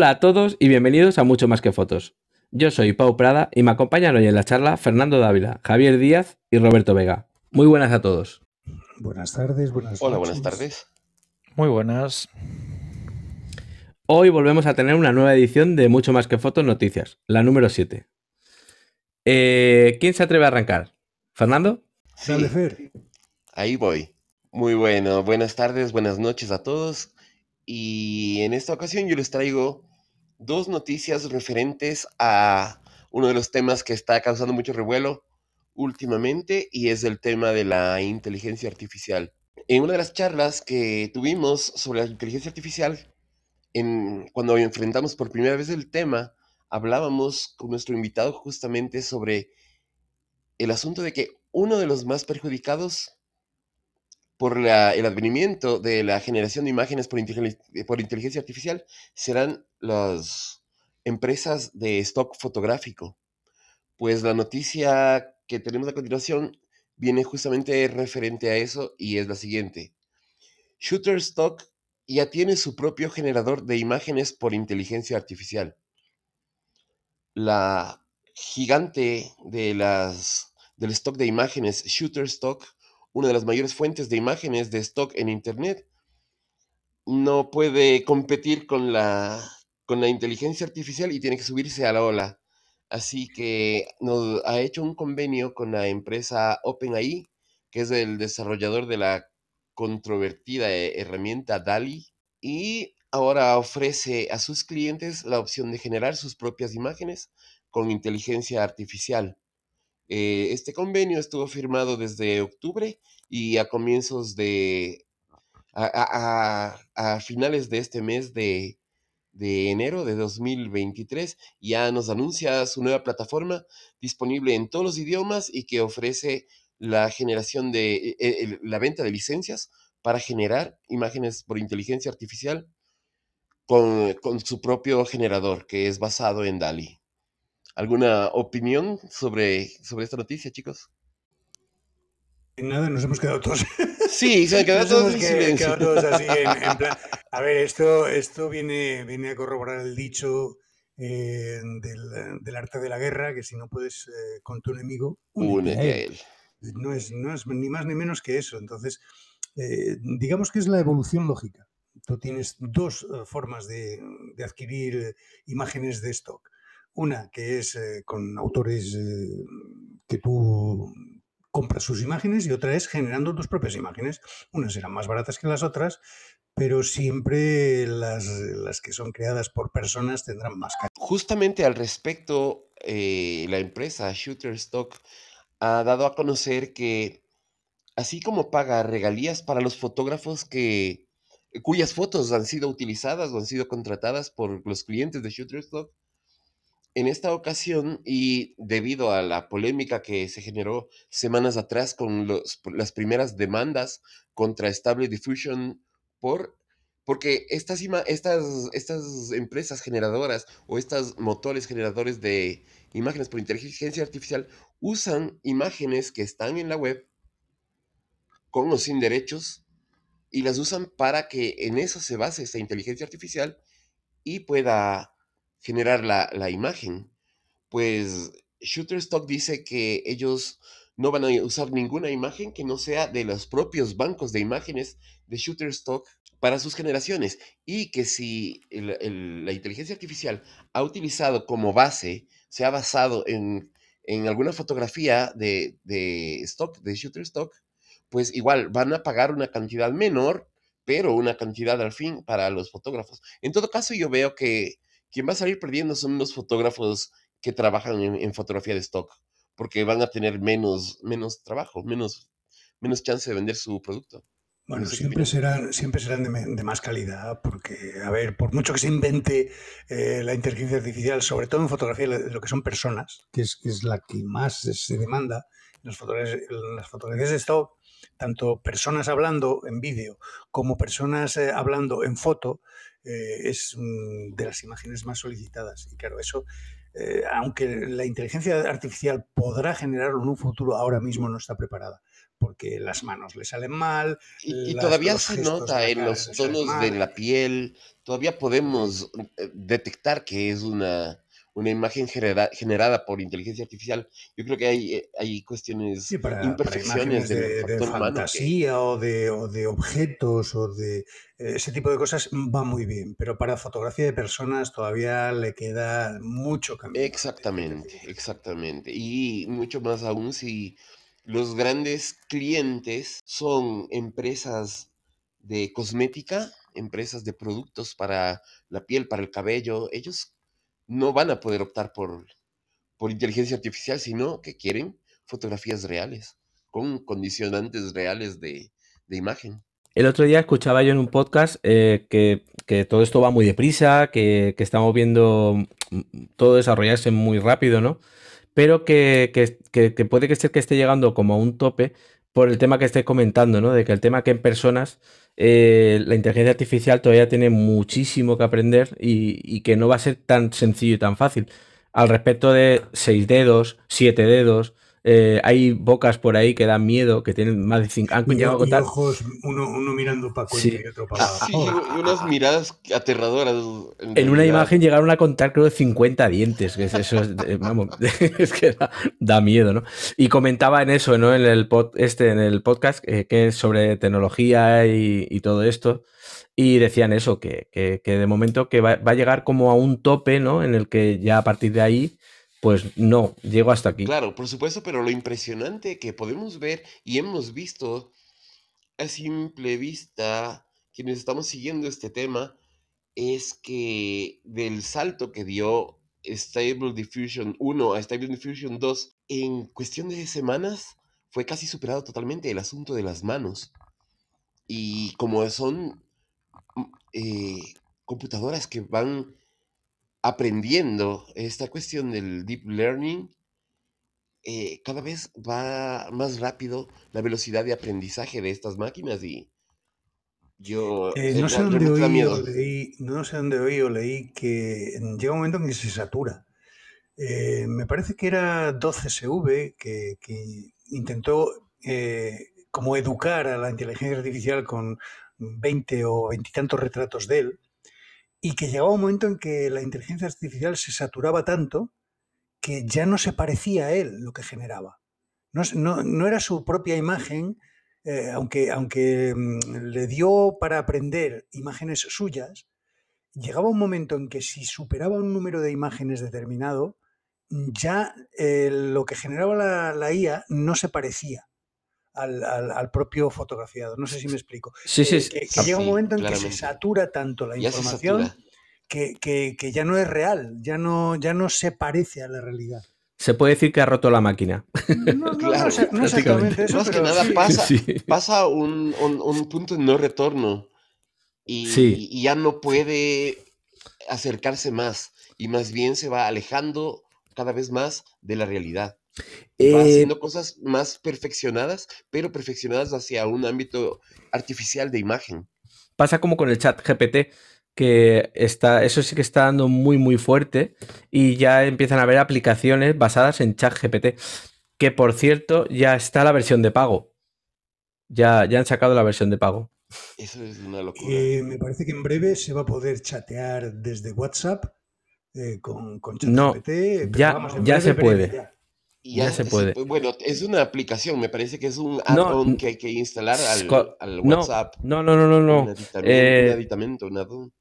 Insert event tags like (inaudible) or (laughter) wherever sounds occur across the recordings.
Hola a todos y bienvenidos a Mucho Más que Fotos. Yo soy Pau Prada y me acompañan hoy en la charla Fernando Dávila, Javier Díaz y Roberto Vega. Muy buenas a todos. Buenas tardes, buenas Hola, noches. buenas tardes. Muy buenas. Hoy volvemos a tener una nueva edición de Mucho Más que Fotos Noticias, la número 7. Eh, ¿Quién se atreve a arrancar? ¿Fernando? Sí, Dale, Fer. ahí voy. Muy bueno. Buenas tardes, buenas noches a todos. Y en esta ocasión yo les traigo dos noticias referentes a uno de los temas que está causando mucho revuelo últimamente y es el tema de la inteligencia artificial. En una de las charlas que tuvimos sobre la inteligencia artificial, en, cuando enfrentamos por primera vez el tema, hablábamos con nuestro invitado justamente sobre el asunto de que uno de los más perjudicados por el advenimiento de la generación de imágenes por, inteligen- por inteligencia artificial serán las empresas de stock fotográfico. Pues la noticia que tenemos a continuación viene justamente referente a eso y es la siguiente. Shutterstock ya tiene su propio generador de imágenes por inteligencia artificial. La gigante de las, del stock de imágenes Shutterstock, una de las mayores fuentes de imágenes de stock en Internet, no puede competir con la, con la inteligencia artificial y tiene que subirse a la ola. Así que nos ha hecho un convenio con la empresa OpenAI, que es el desarrollador de la controvertida eh, herramienta DALI, y ahora ofrece a sus clientes la opción de generar sus propias imágenes con inteligencia artificial. Eh, este convenio estuvo firmado desde octubre y a comienzos de... a, a- a- finales de este mes de, de enero de 2023 ya nos anuncia su nueva plataforma disponible en todos los idiomas y que ofrece la generación de eh, el- la venta de licencias para generar imágenes por inteligencia artificial con, con su propio generador que es basado en DALI. ¿Alguna opinión sobre, sobre esta noticia, chicos? Nada, nos hemos quedado todos. (laughs) Sí, se han quedado todos en silencio. quedado todos así en, en (laughs) plan. A ver, esto, esto viene, viene a corroborar el dicho eh, del, del arte de la guerra, que si no puedes eh, con tu enemigo, únete a Únete a él. él. No es, no es ni más ni menos que eso. Entonces, eh, digamos que es la evolución lógica. Tú tienes dos formas de, de adquirir imágenes de stock. Una que es eh, con autores eh, que tú compras sus imágenes y otra es generando tus propias imágenes. Unas serán más baratas que las otras, pero siempre las, las que son creadas por personas tendrán más calidad. Justamente al respecto, eh, la empresa Shutterstock ha dado a conocer que así como paga regalías para los fotógrafos que cuyas fotos han sido utilizadas o han sido contratadas por los clientes de Shutterstock, en esta ocasión y debido a la polémica que se generó semanas atrás con los- las primeras demandas contra Stable Diffusion por porque estas, estas, estas empresas generadoras o estos motores generadores de imágenes por inteligencia artificial usan imágenes que están en la web con o sin derechos y las usan para que en eso se base esta inteligencia artificial y pueda generar la, la imagen. Pues Shutterstock dice que ellos no van a usar ninguna imagen que no sea de los propios bancos de imágenes de Shutterstock para sus generaciones y que si la inteligencia artificial ha utilizado como base, se ha basado en, en alguna fotografía de, de stock, de Shutterstock, pues igual van a pagar una cantidad menor, pero una cantidad al fin para los fotógrafos. En todo caso, yo veo que quien va a salir perdiendo son los fotógrafos que trabajan en, en fotografía de stock, porque van a tener menos, menos trabajo, menos, menos chance de vender su producto. Bueno, siempre serán, siempre serán de, de más calidad, porque, a ver, por mucho que se invente eh, la inteligencia artificial, sobre todo en fotografía, lo lo que son personas, que es, que es la que más se demanda, en las fotografías, en las fotografías de stock, tanto personas hablando en vídeo como personas eh, hablando en foto, eh, es mm, de las imágenes más solicitadas. Y claro, eso eh, aunque la inteligencia artificial podrá generarlo en un futuro, ahora mismo no está preparada, porque las manos le salen mal. Y, y las- todavía se nota en los tonos de la piel, todavía podemos eh, detectar que es una, una imagen genera- generada por inteligencia artificial. Yo creo que hay, eh, hay cuestiones, Sí, para, imperfecciones de, que... fantasía o de, o de objetos o de eh, ese tipo de cosas va muy bien, pero para fotografía de personas todavía le queda mucho camino. Exactamente, exactamente. Y mucho más aún si los grandes clientes son empresas de cosmética, empresas de productos para la piel, para el cabello, ellos no van a poder optar por, por inteligencia artificial, sino que quieren fotografías reales, con condicionantes reales de, de imagen. El otro día escuchaba yo en un podcast eh, que, que todo esto va muy deprisa, que, que estamos viendo mm, todo desarrollarse muy rápido, ¿no? Pero que, que- puede que ser que esté llegando como a un tope por el tema que esté comentando, ¿no? De que el tema que en personas eh, la inteligencia artificial todavía tiene muchísimo que aprender y, y que no va a ser tan sencillo y tan fácil. Al respecto de seis dedos, siete dedos, eh, hay bocas por ahí que dan miedo, que tienen más de cinco, han Y, y contar ojos, uno, uno mirando para Sí. Y otro para Sí, y unas miradas aterradoras. En, En una imagen llegaron a contar, creo, 50 dientes. Que es, eso es, vamos, (laughs) es que da, da miedo, ¿no? Y comentaba en eso, ¿no? En el, pod, este, en el podcast, eh, que es sobre tecnología y, y todo esto. Y decían eso, que, que, que de momento que va, va, a llegar como a un tope, ¿no? En el que ya a partir de ahí, pues no, llego hasta aquí. Claro, por supuesto, pero lo impresionante que podemos ver y hemos visto a simple vista, quienes estamos siguiendo este tema, es que del salto que dio Stable Diffusion 1 a Stable Diffusion 2, en cuestión de semanas fue casi superado totalmente el asunto de las manos. Y como son eh, computadoras que van aprendiendo esta cuestión del deep learning, eh, cada vez va más rápido la velocidad de aprendizaje de estas máquinas y yo Eh, no, sé dónde oí leí, no sé dónde oí o leí que llega un momento en que se satura. Eh, me parece que era 12SV que, que intentó eh, como educar a la inteligencia artificial con 20 o veintitantos retratos de él y que llegaba un momento en que la inteligencia artificial se saturaba tanto que ya no se parecía a él lo que generaba. No, no, no era su propia imagen, eh, aunque, aunque mm, le dio para aprender imágenes suyas, llegaba un momento en que si superaba un número de imágenes determinado, ya eh, lo que generaba la, la, IA no se parecía al, al, al, propio fotografiado. No sé si me explico. Sí, sí, eh, que, que sí, llega un momento en claramente. que se satura tanto la ya información que, que, que, ya no es real, ya no, ya no se parece a la realidad. Se puede decir que ha roto la máquina. No, no, claro, no, no exactamente eso. Más pero que nada sí. pasa, Sí. pasa un, un, un, punto de no retorno y, Sí. y ya no puede acercarse más y más bien se va alejando cada vez más de la realidad. Va Eh, haciendo cosas más perfeccionadas, pero perfeccionadas hacia un ámbito artificial de imagen. pasa como con el chat GPT, que está, eso sí que está dando muy, muy fuerte y ya empiezan a haber aplicaciones basadas en chat GPT, que por cierto ya está la versión de pago. Ya, ya han sacado la versión de pago. Eso es una locura. Eh, me parece que en breve se va a poder chatear desde WhatsApp eh, con, con No, ChatGPT. pero ya- vamos, ya breve, se puede. ya. Y ya se puede. Bueno, es una aplicación, me parece que es un add-on que hay que instalar al, al no, WhatsApp. No, no, no, no, Un no. aditamento, Eh, un aditamento, un add-on.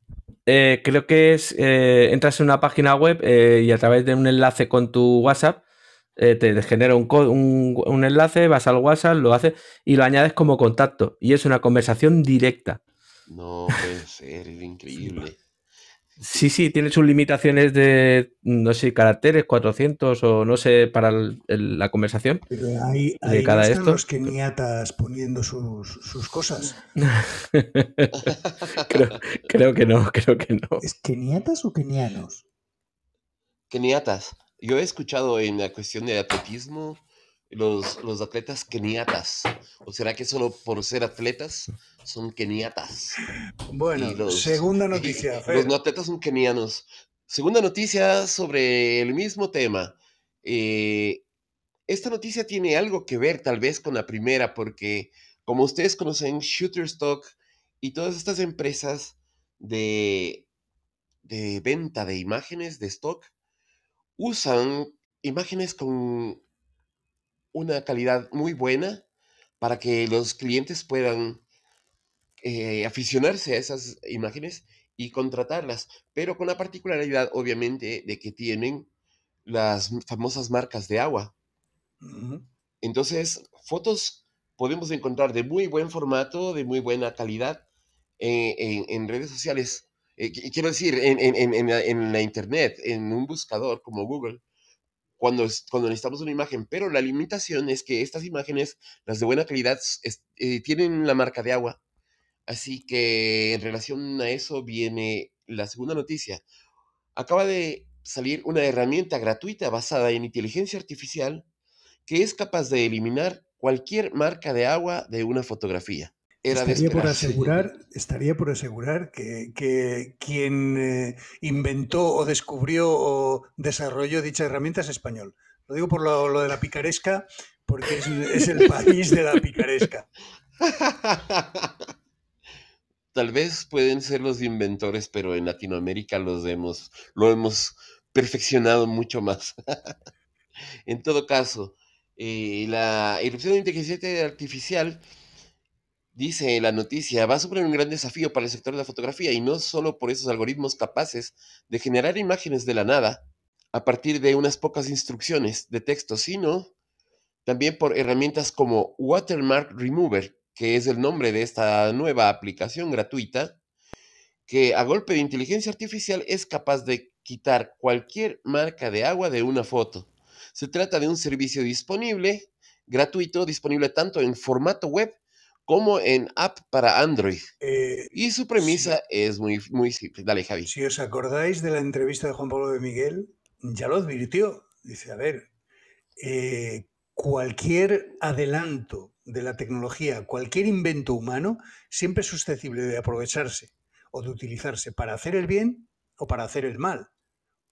Eh, creo que es, eh, entras en una página web eh, y a través de un enlace con tu WhatsApp te genera un, un- un enlace, vas al WhatsApp, lo haces y lo añades como contacto. Y es una conversación directa. No puede ser, es increíble. Sí, sí, tiene sus limitaciones de, no sé, caracteres, 400 o no sé, para el- el- la conversación. Pero ahí, De ahí cada no están esto. los keniatas poniendo sus, sus cosas. (laughs) creo, creo que no, creo que no. ¿Es keniatas o kenianos? Keniatas. Yo he escuchado en la cuestión de atletismo los, los atletas keniatas. ¿O será que solo por ser atletas son keniatas? Bueno, los- segunda (laughs) y noticia, Los no atletas son kenianos. Segunda noticia sobre el mismo tema. Eh, esta noticia tiene algo que ver tal vez con la primera, porque como ustedes conocen, Shutterstock y todas estas empresas de, de venta de imágenes de stock usan imágenes con una calidad muy buena para que los clientes puedan eh, aficionarse a esas imágenes y contratarlas, pero con la particularidad, obviamente, de que tienen las famosas marcas de agua. Entonces, fotos podemos encontrar de muy buen formato, de muy buena calidad eh, en, redes sociales. Eh, quiero decir, en, la, internet, en un buscador como Google, cuando, cuando necesitamos una imagen, pero la limitación es que estas imágenes, las de buena calidad, eh, tienen la marca de agua. Así que en relación a eso viene la segunda noticia. Acaba de salir una herramienta gratuita basada en inteligencia artificial que es capaz de eliminar cualquier marca de agua de una fotografía. (laughs) estaría, por asegurar, estaría por asegurar que, quien eh, inventó o descubrió o desarrolló dicha herramienta es español. Lo digo por lo, de la picaresca, porque es, el país de la picaresca. Tal vez pueden ser los inventores, pero en Latinoamérica los hemos, lo hemos perfeccionado mucho más. (laughs) en todo caso, eh, la irrupción de inteligencia artificial, dice la noticia, va a suponer un gran desafío para el sector de la fotografía y no solo por esos algoritmos capaces de generar imágenes de la nada a partir de unas pocas instrucciones de texto, sino también por herramientas como Watermark Remover, que es el nombre de esta nueva aplicación gratuita, que a golpe de inteligencia artificial es capaz de quitar cualquier marca de agua de una foto. Se trata de un servicio disponible, gratuito, disponible tanto en formato web como en app para Android. Eh, y su premisa es muy, muy simple. Dale, Javi. Si os acordáis de la entrevista de Juan Pablo de Miguel, ya lo advirtió. Dice, a ver, eh, cualquier adelanto de la tecnología, cualquier invento humano, siempre es susceptible de aprovecharse o de utilizarse para hacer el bien o para hacer el mal.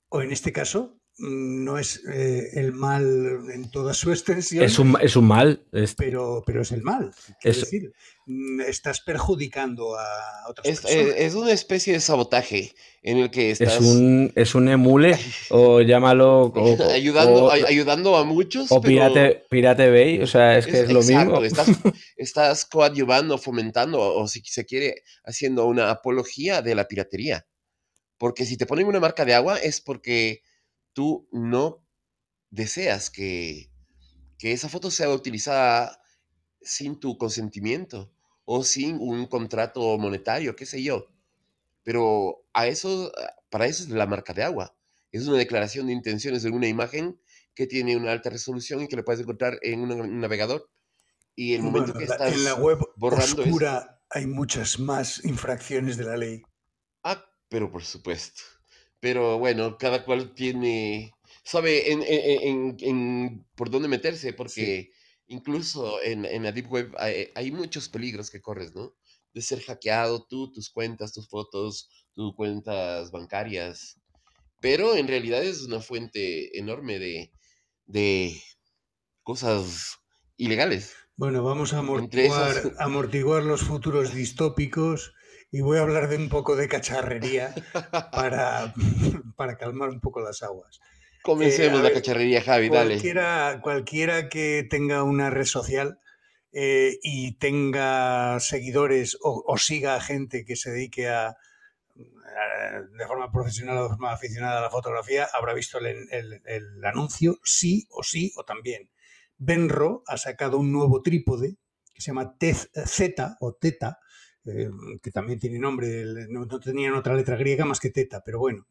O en este caso, no es eh, el mal en toda su extensión. Es un, es un mal. Pero, pero es el mal. Es decir, mm, estás perjudicando a otras es, personas. Es una especie de sabotaje en el que estás... Es un, es un emule, o llámalo... (laughs) ayudando, ayudando a muchos. O Pirate, Pirate Bay, o sea, es que es, lo mismo. Estás, (laughs) estás coadyuvando, fomentando, o si se quiere, haciendo una apología de la piratería. Porque si te ponen una marca de agua es porque tú no deseas que, esa foto sea utilizada sin tu consentimiento o sin un contrato monetario, qué sé yo. Pero a eso, para eso es la marca de agua. Es una declaración de intenciones de una imagen que tiene una alta resolución y que le puedes encontrar en un, navegador. Y el momento que estás en la web borrando oscura hay muchas más infracciones de la ley. Ah, pero por supuesto. Pero bueno, cada cual tiene, sabe en, por dónde meterse, porque incluso en, la Deep Web hay, muchos peligros que corres, ¿no? De ser hackeado tú, tus cuentas, tus fotos, tus cuentas bancarias. Pero en realidad es una fuente enorme de, de cosas ilegales. Bueno, vamos a amortiguar, amortiguar los futuros distópicos y voy a hablar de un poco de cacharrería para, (laughs) para calmar un poco las aguas. Comencemos eh, la cacharrería, Javi, cualquiera, dale. Cualquiera que tenga una red social eh, y tenga seguidores o, siga a gente que se dedique a, de forma profesional o de forma aficionada a la fotografía, habrá visto el, el anuncio sí o sí o también. Benro ha sacado un nuevo trípode que se llama Z o Teta, eh, que también tiene nombre, no, tenían otra letra griega más que teta, pero bueno,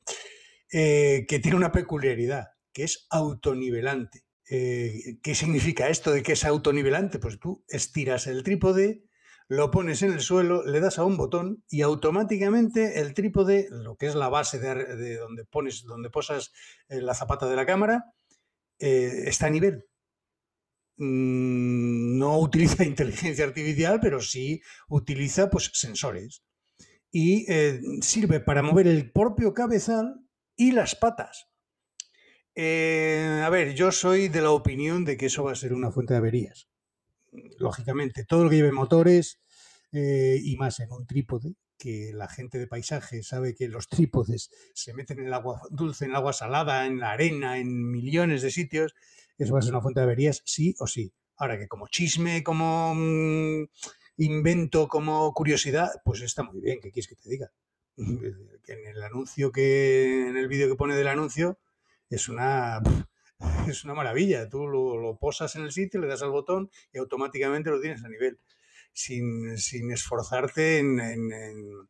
eh, que tiene una peculiaridad, que es autonivelante. Eh, ¿Qué significa esto de que es autonivelante? Pues tú estiras el trípode, lo pones en el suelo, le das a un botón y automáticamente el trípode, lo que es la base de, donde pones, donde posas la zapata de la cámara, está a nivel. Mm, no utiliza (laughs) inteligencia artificial, pero sí utiliza pues, sensores. Y eh, sirve para mover el propio cabezal y las patas. Eh, a ver, yo soy de la opinión de que eso va a ser una fuente de averías. Lógicamente, todo lo que lleve motores eh, y más en un trípode, que la gente de paisaje sabe que los trípodes se meten en el agua dulce, en el agua salada, en la arena, en millones de sitios, eso va a ser una fuente de averías sí o sí. Ahora que como chisme, como mm, invento, como curiosidad, pues está muy bien, ¿qué quieres que te diga? (laughs) En el anuncio que, en el vídeo que pone del anuncio, es una, (laughs) es una maravilla. Tú lo, lo posas en el sitio, le das al botón y automáticamente lo tienes a nivel sin, sin esforzarte en, en, en-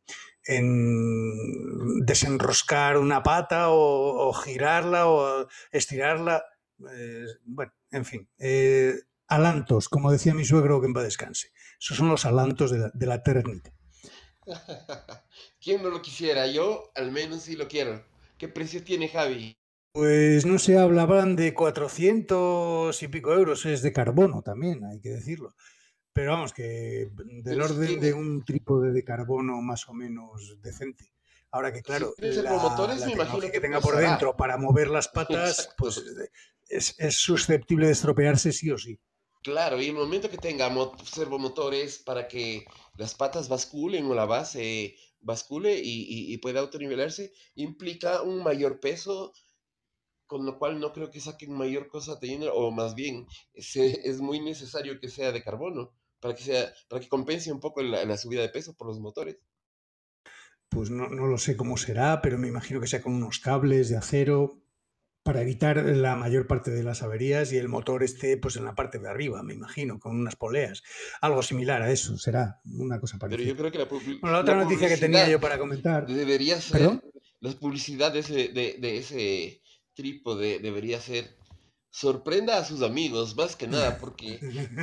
en desenroscar una pata o girarla o estirarla. Eh, bueno, en fin. eh, alantos, como decía mi suegro, que en paz descanse. Esos son los alantos de la, de la técnica. (laughs) ¿Quién no lo quisiera? Yo al menos sí lo quiero. ¿Qué precio tiene Javi? Pues no se hablaban de 400 y pico euros, es de carbono también, hay que decirlo. Pero vamos, que del orden de un trípode de carbono más o menos decente. Ahora que claro, tiene la, servomotores, la me imagino que que tenga por pesará. dentro para mover las patas, Exacto. pues es, es susceptible de estropearse sí o sí. Claro, y el momento que tenga mo- servomotores para que las patas basculen o la base bascule y, y- y pueda autonivelarse, implica un mayor peso, con lo cual no creo que saquen mayor cosa teniendo, o más bien, se- es muy necesario que sea de carbono para que sea, para que compense un poco la, la subida de peso por los motores. Pues no, no lo sé cómo será, pero me imagino que sea con unos cables de acero para evitar la mayor parte de las averías y el motor esté pues en la parte de arriba, me imagino, con unas poleas. Algo similar a eso, será una cosa Pero parecida. yo creo que la, Bueno, la otra la noticia que tenía yo para comentar. debería ser, ¿Perdón? la publicidad de ese, de, de ese trípode debería ser, sorprenda a sus amigos, más que nada, porque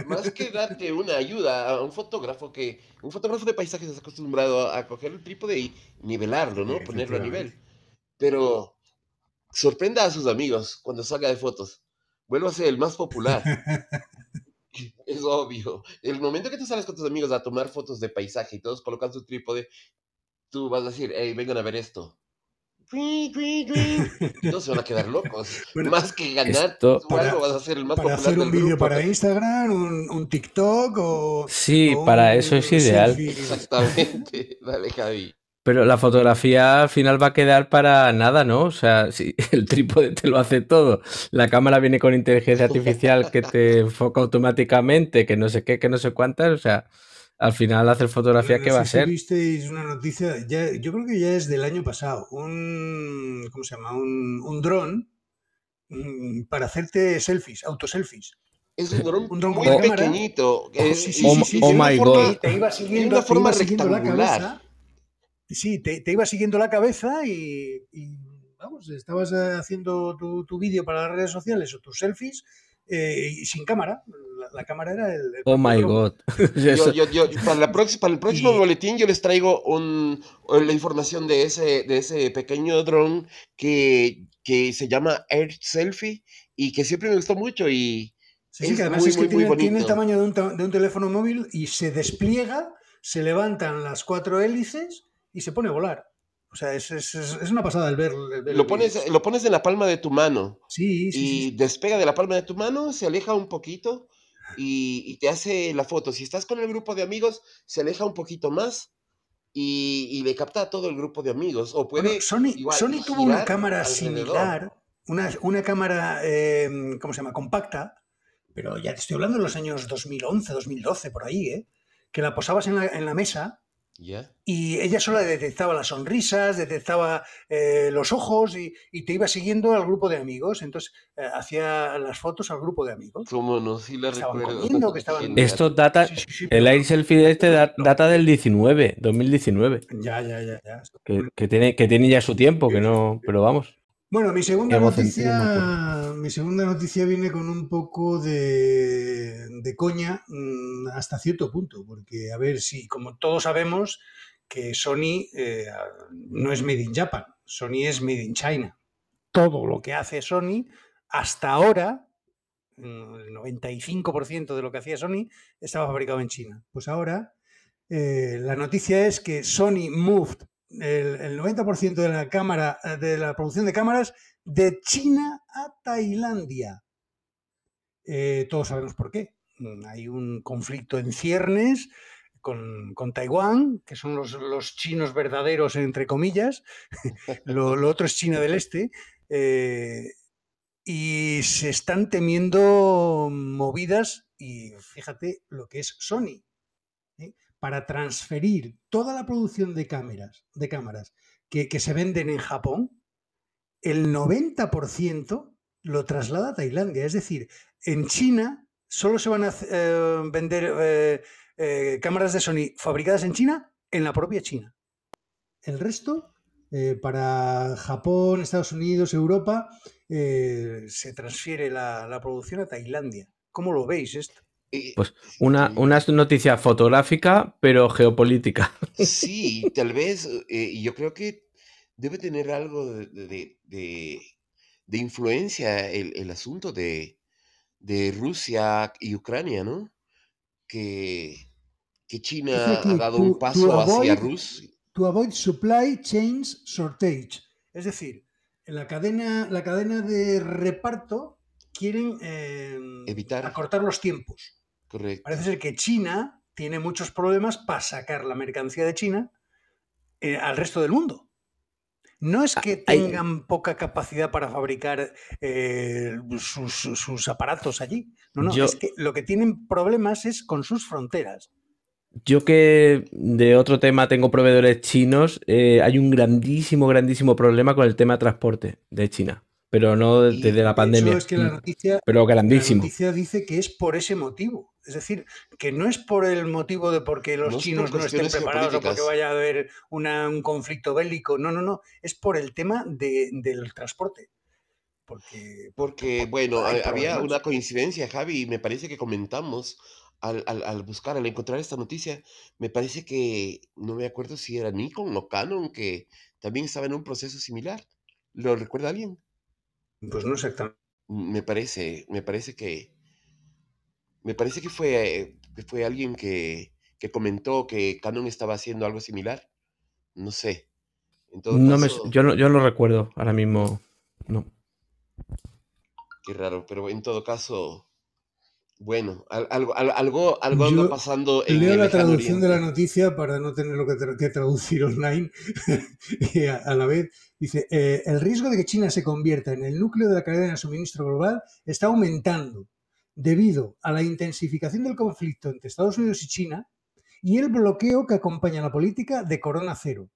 más que darte una ayuda a un fotógrafo que, un fotógrafo de paisajes está acostumbrado a, coger el trípode y nivelarlo, ¿no? Ponerlo a nivel. Pero sorprenda a sus amigos cuando salga de fotos. Vuelva a ser el más popular. (laughs) Es obvio. El momento que tú sales con tus amigos a tomar fotos de paisaje y todos colocan su trípode, tú vas a decir, hey, vengan a ver esto. (laughs) Todos se van a quedar locos. (laughs) Bueno, más que ganar esto- tú para- algo, vas a ser el más para popular hacer un vídeo para Instagram, un, un TikTok o, Sí, o para un eso es ideal. selfie. Exactamente. (laughs) Dale, Javi. Pero la fotografía al final va a quedar para nada, ¿no? O sea, si el trípode te lo hace todo, la cámara viene con inteligencia artificial que te enfoca automáticamente, que no sé qué, que no sé cuántas, o sea, al final hacer fotografía, Bueno, ¿qué no va a si ser? visteis una noticia, ya, yo creo que ya es del año pasado, un, ¿cómo se llama? Un, un dron mm, para hacerte selfies, autoselfies. Es un dron Un dron muy pequeñito. eh, sí, sí, Oh, sí, oh my forma- God. Te iba siguiendo, una te forma iba siguiendo la cabeza. Sí, te, te iba siguiendo la cabeza y, y, vamos, estabas eh, haciendo tu, tu vídeo para las redes sociales o tus selfies eh, y sin cámara. La, cámara era el. el Oh my god. (laughs) Yo, yo, yo, para, la para el próximo Y- boletín yo les traigo un, la información de ese, de ese pequeño dron que, que se llama Air Selfie y que siempre me gustó mucho y Sí, sí, Es que además muy, es que muy, muy tiene, tiene el tamaño de un, ta- de un teléfono móvil y se despliega, se levantan las cuatro hélices y se pone a volar. O sea, es, es- es- una pasada el ver. el ver lo el pones, vídeo. lo pones en la palma de tu mano Sí, sí, y sí, sí. despega de la palma de tu mano, se aleja un poquito y, y te hace la foto. Si estás con el grupo de amigos, se aleja un poquito más y, y le capta a todo el grupo de amigos. O puede Bueno, Sony, igual Sony tuvo una cámara alrededor. similar, una, una cámara, eh, ¿cómo se llama? Compacta, pero ya te estoy hablando de los años 2011, 2012, por ahí, ¿eh? Que la posabas en la, en la mesa Y ella sola detectaba las sonrisas, detectaba eh, los ojos y, y te iba siguiendo al grupo de amigos. Entonces eh, hacía las fotos al grupo de amigos. Cómo no, sí la estaban recuerdo. comiendo, que estaban-. Esto data, Sí, sí, sí, el Air Selfie de este da- data del 19, 2019, Ya, ya, ya, ya. que, que tiene, que tiene ya su tiempo, que no, pero vamos. Bueno, mi segunda noticia, mi segunda noticia viene con un poco de, de coña mm, hasta cierto punto, porque a ver si, como todos sabemos, que Sony eh, no es made in Japan, Sony es made in China. Todo lo que hace Sony hasta ahora, mm, el 95% de lo que hacía Sony estaba fabricado en China. Pues ahora eh, la noticia es que Sony moved el, 90% de la cámara, de la producción de cámaras de China a Tailandia. Eh, todos sabemos por qué. Mm, hay un conflicto en ciernes con, Taiwán, que son los, chinos verdaderos, entre comillas. (laughs) lo, otro es China del Este. Eh, y se están temiendo movidas, y fíjate lo que es Sony, ¿eh? Para transferir toda la producción de cámaras, de cámaras que, se venden en Japón, el 90% lo traslada a Tailandia. Es decir, en China solo se van a eh, vender eh, cámaras de Sony fabricadas en China en la propia China. El resto, eh, para Japón, Estados Unidos, Europa, eh, se transfiere la, producción a Tailandia. ¿Cómo lo veis esto? Pues una, una noticia fotográfica, pero geopolítica. Sí, tal vez, yo creo que debe tener algo de, influencia el, asunto de, de Rusia y Ucrania, ¿no? que, China ha dado un paso hacia Rusia. To avoid supply chains shortage. Es decir, en la cadena, la cadena de reparto quieren em, evitar acortar los tiempos. Correcto. Parece ser que China tiene muchos problemas para sacar la mercancía de China eh, al resto del mundo. No es que tengan poca capacidad para fabricar eh, sus, aparatos allí. No, no, es que lo que tienen problemas es con sus fronteras. Yo que de otro tema tengo proveedores chinos, eh, hay un grandísimo, grandísimo problema con el tema de transporte de China pero no desde la pandemia. Es que la noticia, pero grandísimo. La noticia dice que es por ese motivo. Es decir, que no es por el motivo de porque los chinos no estén preparados o porque vaya a haber un conflicto bélico. No, no, no. Es por el tema del transporte. Porque, porque bueno, había una coincidencia, Javi, y me parece que comentamos al, al, buscar, al encontrar esta noticia, me parece que, no me acuerdo si era Nikon o Canon, que también estaba en un proceso similar. ¿Lo recuerda alguien? Pues no exactamente. Me parece, me parece que. Me parece que fue, que fue alguien que, que comentó que Canon estaba haciendo algo similar. No sé. no me, yo, no, yo no recuerdo ahora mismo. No. Qué raro, pero en todo caso, bueno, algo, algo, algo anda pasando en Leo la traducción de la noticia para no tener lo que, traducir online (laughs) a, la vez. Dice, eh, el riesgo de que China se convierta en el núcleo de la cadena de suministro global está aumentando debido a la intensificación del conflicto entre Estados Unidos y China y el bloqueo que acompaña la política de Corona Cero.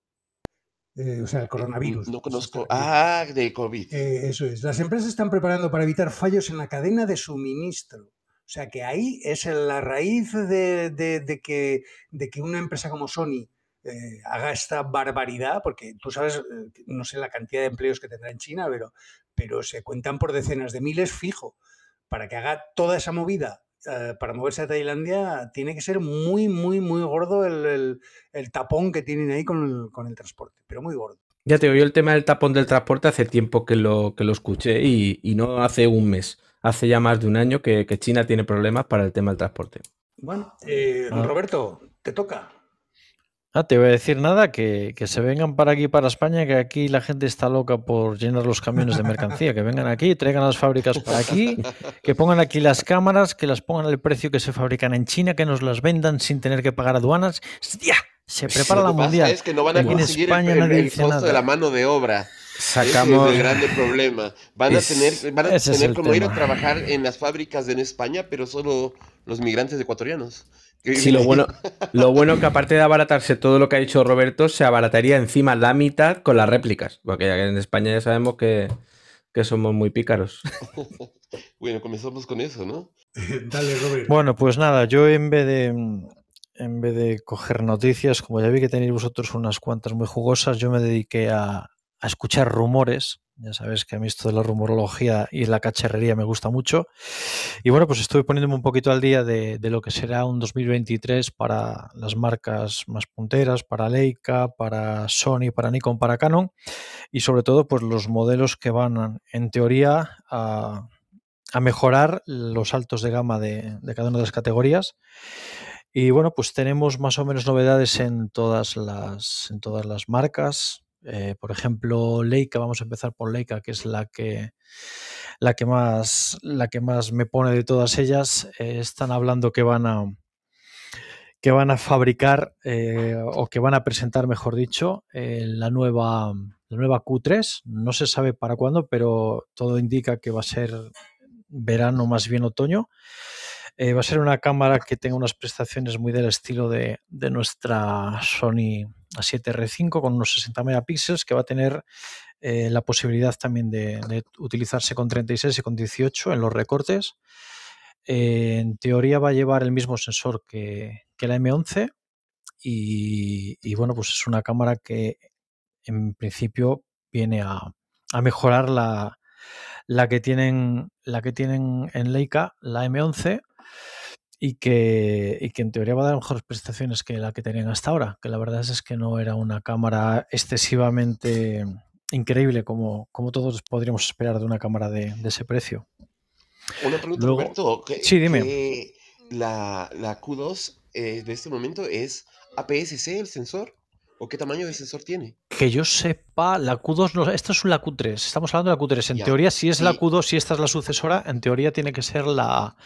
Eh, o sea, el coronavirus. No conozco. Ah, de COVID. Eh, eso es. Las empresas están preparando para evitar fallos en la cadena de suministro o sea que ahí es la raíz de, que, de que, una empresa como Sony eh, haga esta barbaridad, porque tú sabes, eh, no sé la cantidad de empleos que tendrá en China, pero, pero se cuentan por decenas de miles fijo. Para que haga toda esa movida eh, para moverse a Tailandia, tiene que ser muy, muy, muy gordo el, tapón que tienen ahí con el, transporte, pero muy gordo. Ya te oí el tema del tapón del transporte hace tiempo que lo, que lo escuché y, y no hace un mes hace ya más de un año que, China tiene problemas para el tema del transporte. Bueno, eh, ah. Roberto, te toca. Ah, te voy a decir nada, que, se vengan para aquí, para España, que aquí la gente está loca por llenar los camiones de mercancía, que vengan aquí, traigan las fábricas para aquí, que pongan aquí las cámaras, que las pongan al precio que se fabrican en China, que nos las vendan sin tener que pagar aduanas. ¡Ya! Se prepara la mundial. Es que no van a conseguir en España el, costo de la mano de obra. Sacamos... es el grande problema. Van a tener, van a tener como ir a trabajar en las fábricas de en España, pero solo los migrantes ecuatorianos. Sí, lo bueno, (laughs) lo bueno que aparte de abaratarse todo lo que ha dicho Roberto, se abarataría encima la mitad con las réplicas. Porque en España ya sabemos que, que somos muy pícaros. (laughs) bueno, comenzamos con eso, ¿no? (laughs) Dale, Roberto. Bueno, pues nada, yo en vez de en vez de coger noticias, como ya vi que tenéis vosotros unas cuantas muy jugosas, yo me dediqué a, a escuchar rumores. Ya sabes que a mí esto de la rumorología y la cacharrería me gusta mucho. Y bueno, pues estuve poniéndome un poquito al día de, lo que será un 2023 para las marcas más punteras, para Leica, para Sony, para Nikon, para Canon. Y sobre todo, pues los modelos que van, en teoría, a, mejorar los saltos de gama de, de cada una de las categorías. Y bueno, pues tenemos más o menos novedades en todas las, en todas las marcas. Eh, por ejemplo, Leica, vamos a empezar por Leica, que es la que, la que, más, la que más me pone de todas ellas. Eh, están hablando que van a, que van a fabricar eh, o que van a presentar, mejor dicho, la, nueva, la nueva Q3. No se sabe para cuándo, pero todo indica que va a ser verano, más bien otoño. Va a ser una cámara que tenga unas prestaciones muy del estilo de, nuestra Sony A7R5 con unos 60 megapíxeles que va a tener eh, la posibilidad también de, utilizarse con 36 y con 18 en los recortes. Eh, en teoría va a llevar el mismo sensor que, la M11 y, bueno, pues es una cámara que en principio viene a, mejorar la, la, que tienen, la que tienen en Leica, la M11 y que, que en teoría va a dar mejores prestaciones que la que tenían hasta ahora, que la verdad es, que no era una cámara excesivamente increíble como, como todos podríamos esperar de una cámara de, ese precio. Una pregunta, Roberto. sí, dime. la, la, Q2 eh, de este momento es APS-C el sensor. ¿O qué tamaño de sensor tiene? Que yo sepa, la Q2 no, esta es la Q3. Estamos hablando de la Q3. En teoría, si es la Q2, si esta es la sucesora, en teoría tiene que ser la,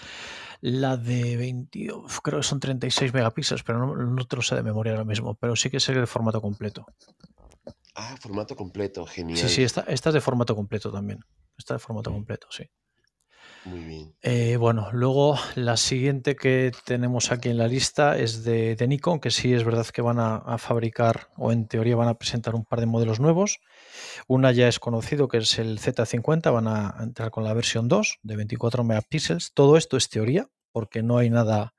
la de 20, creo que son 36 megapíxeles, pero no, te lo sé de memoria ahora mismo, pero sí que es el formato completo. Ah, formato completo, genial. Sí, sí, esta, esta es de formato completo también. Está de formato completo, sí. Muy bien. Eh, bueno, luego la siguiente que tenemos aquí en la lista es de, Nikon, que sí es verdad que van a, fabricar o en teoría van a presentar un par de modelos nuevos. Una ya es conocido que es el Z50, van a entrar con la versión 2 de 24 megapíxeles. Todo esto es teoría, porque no hay nada,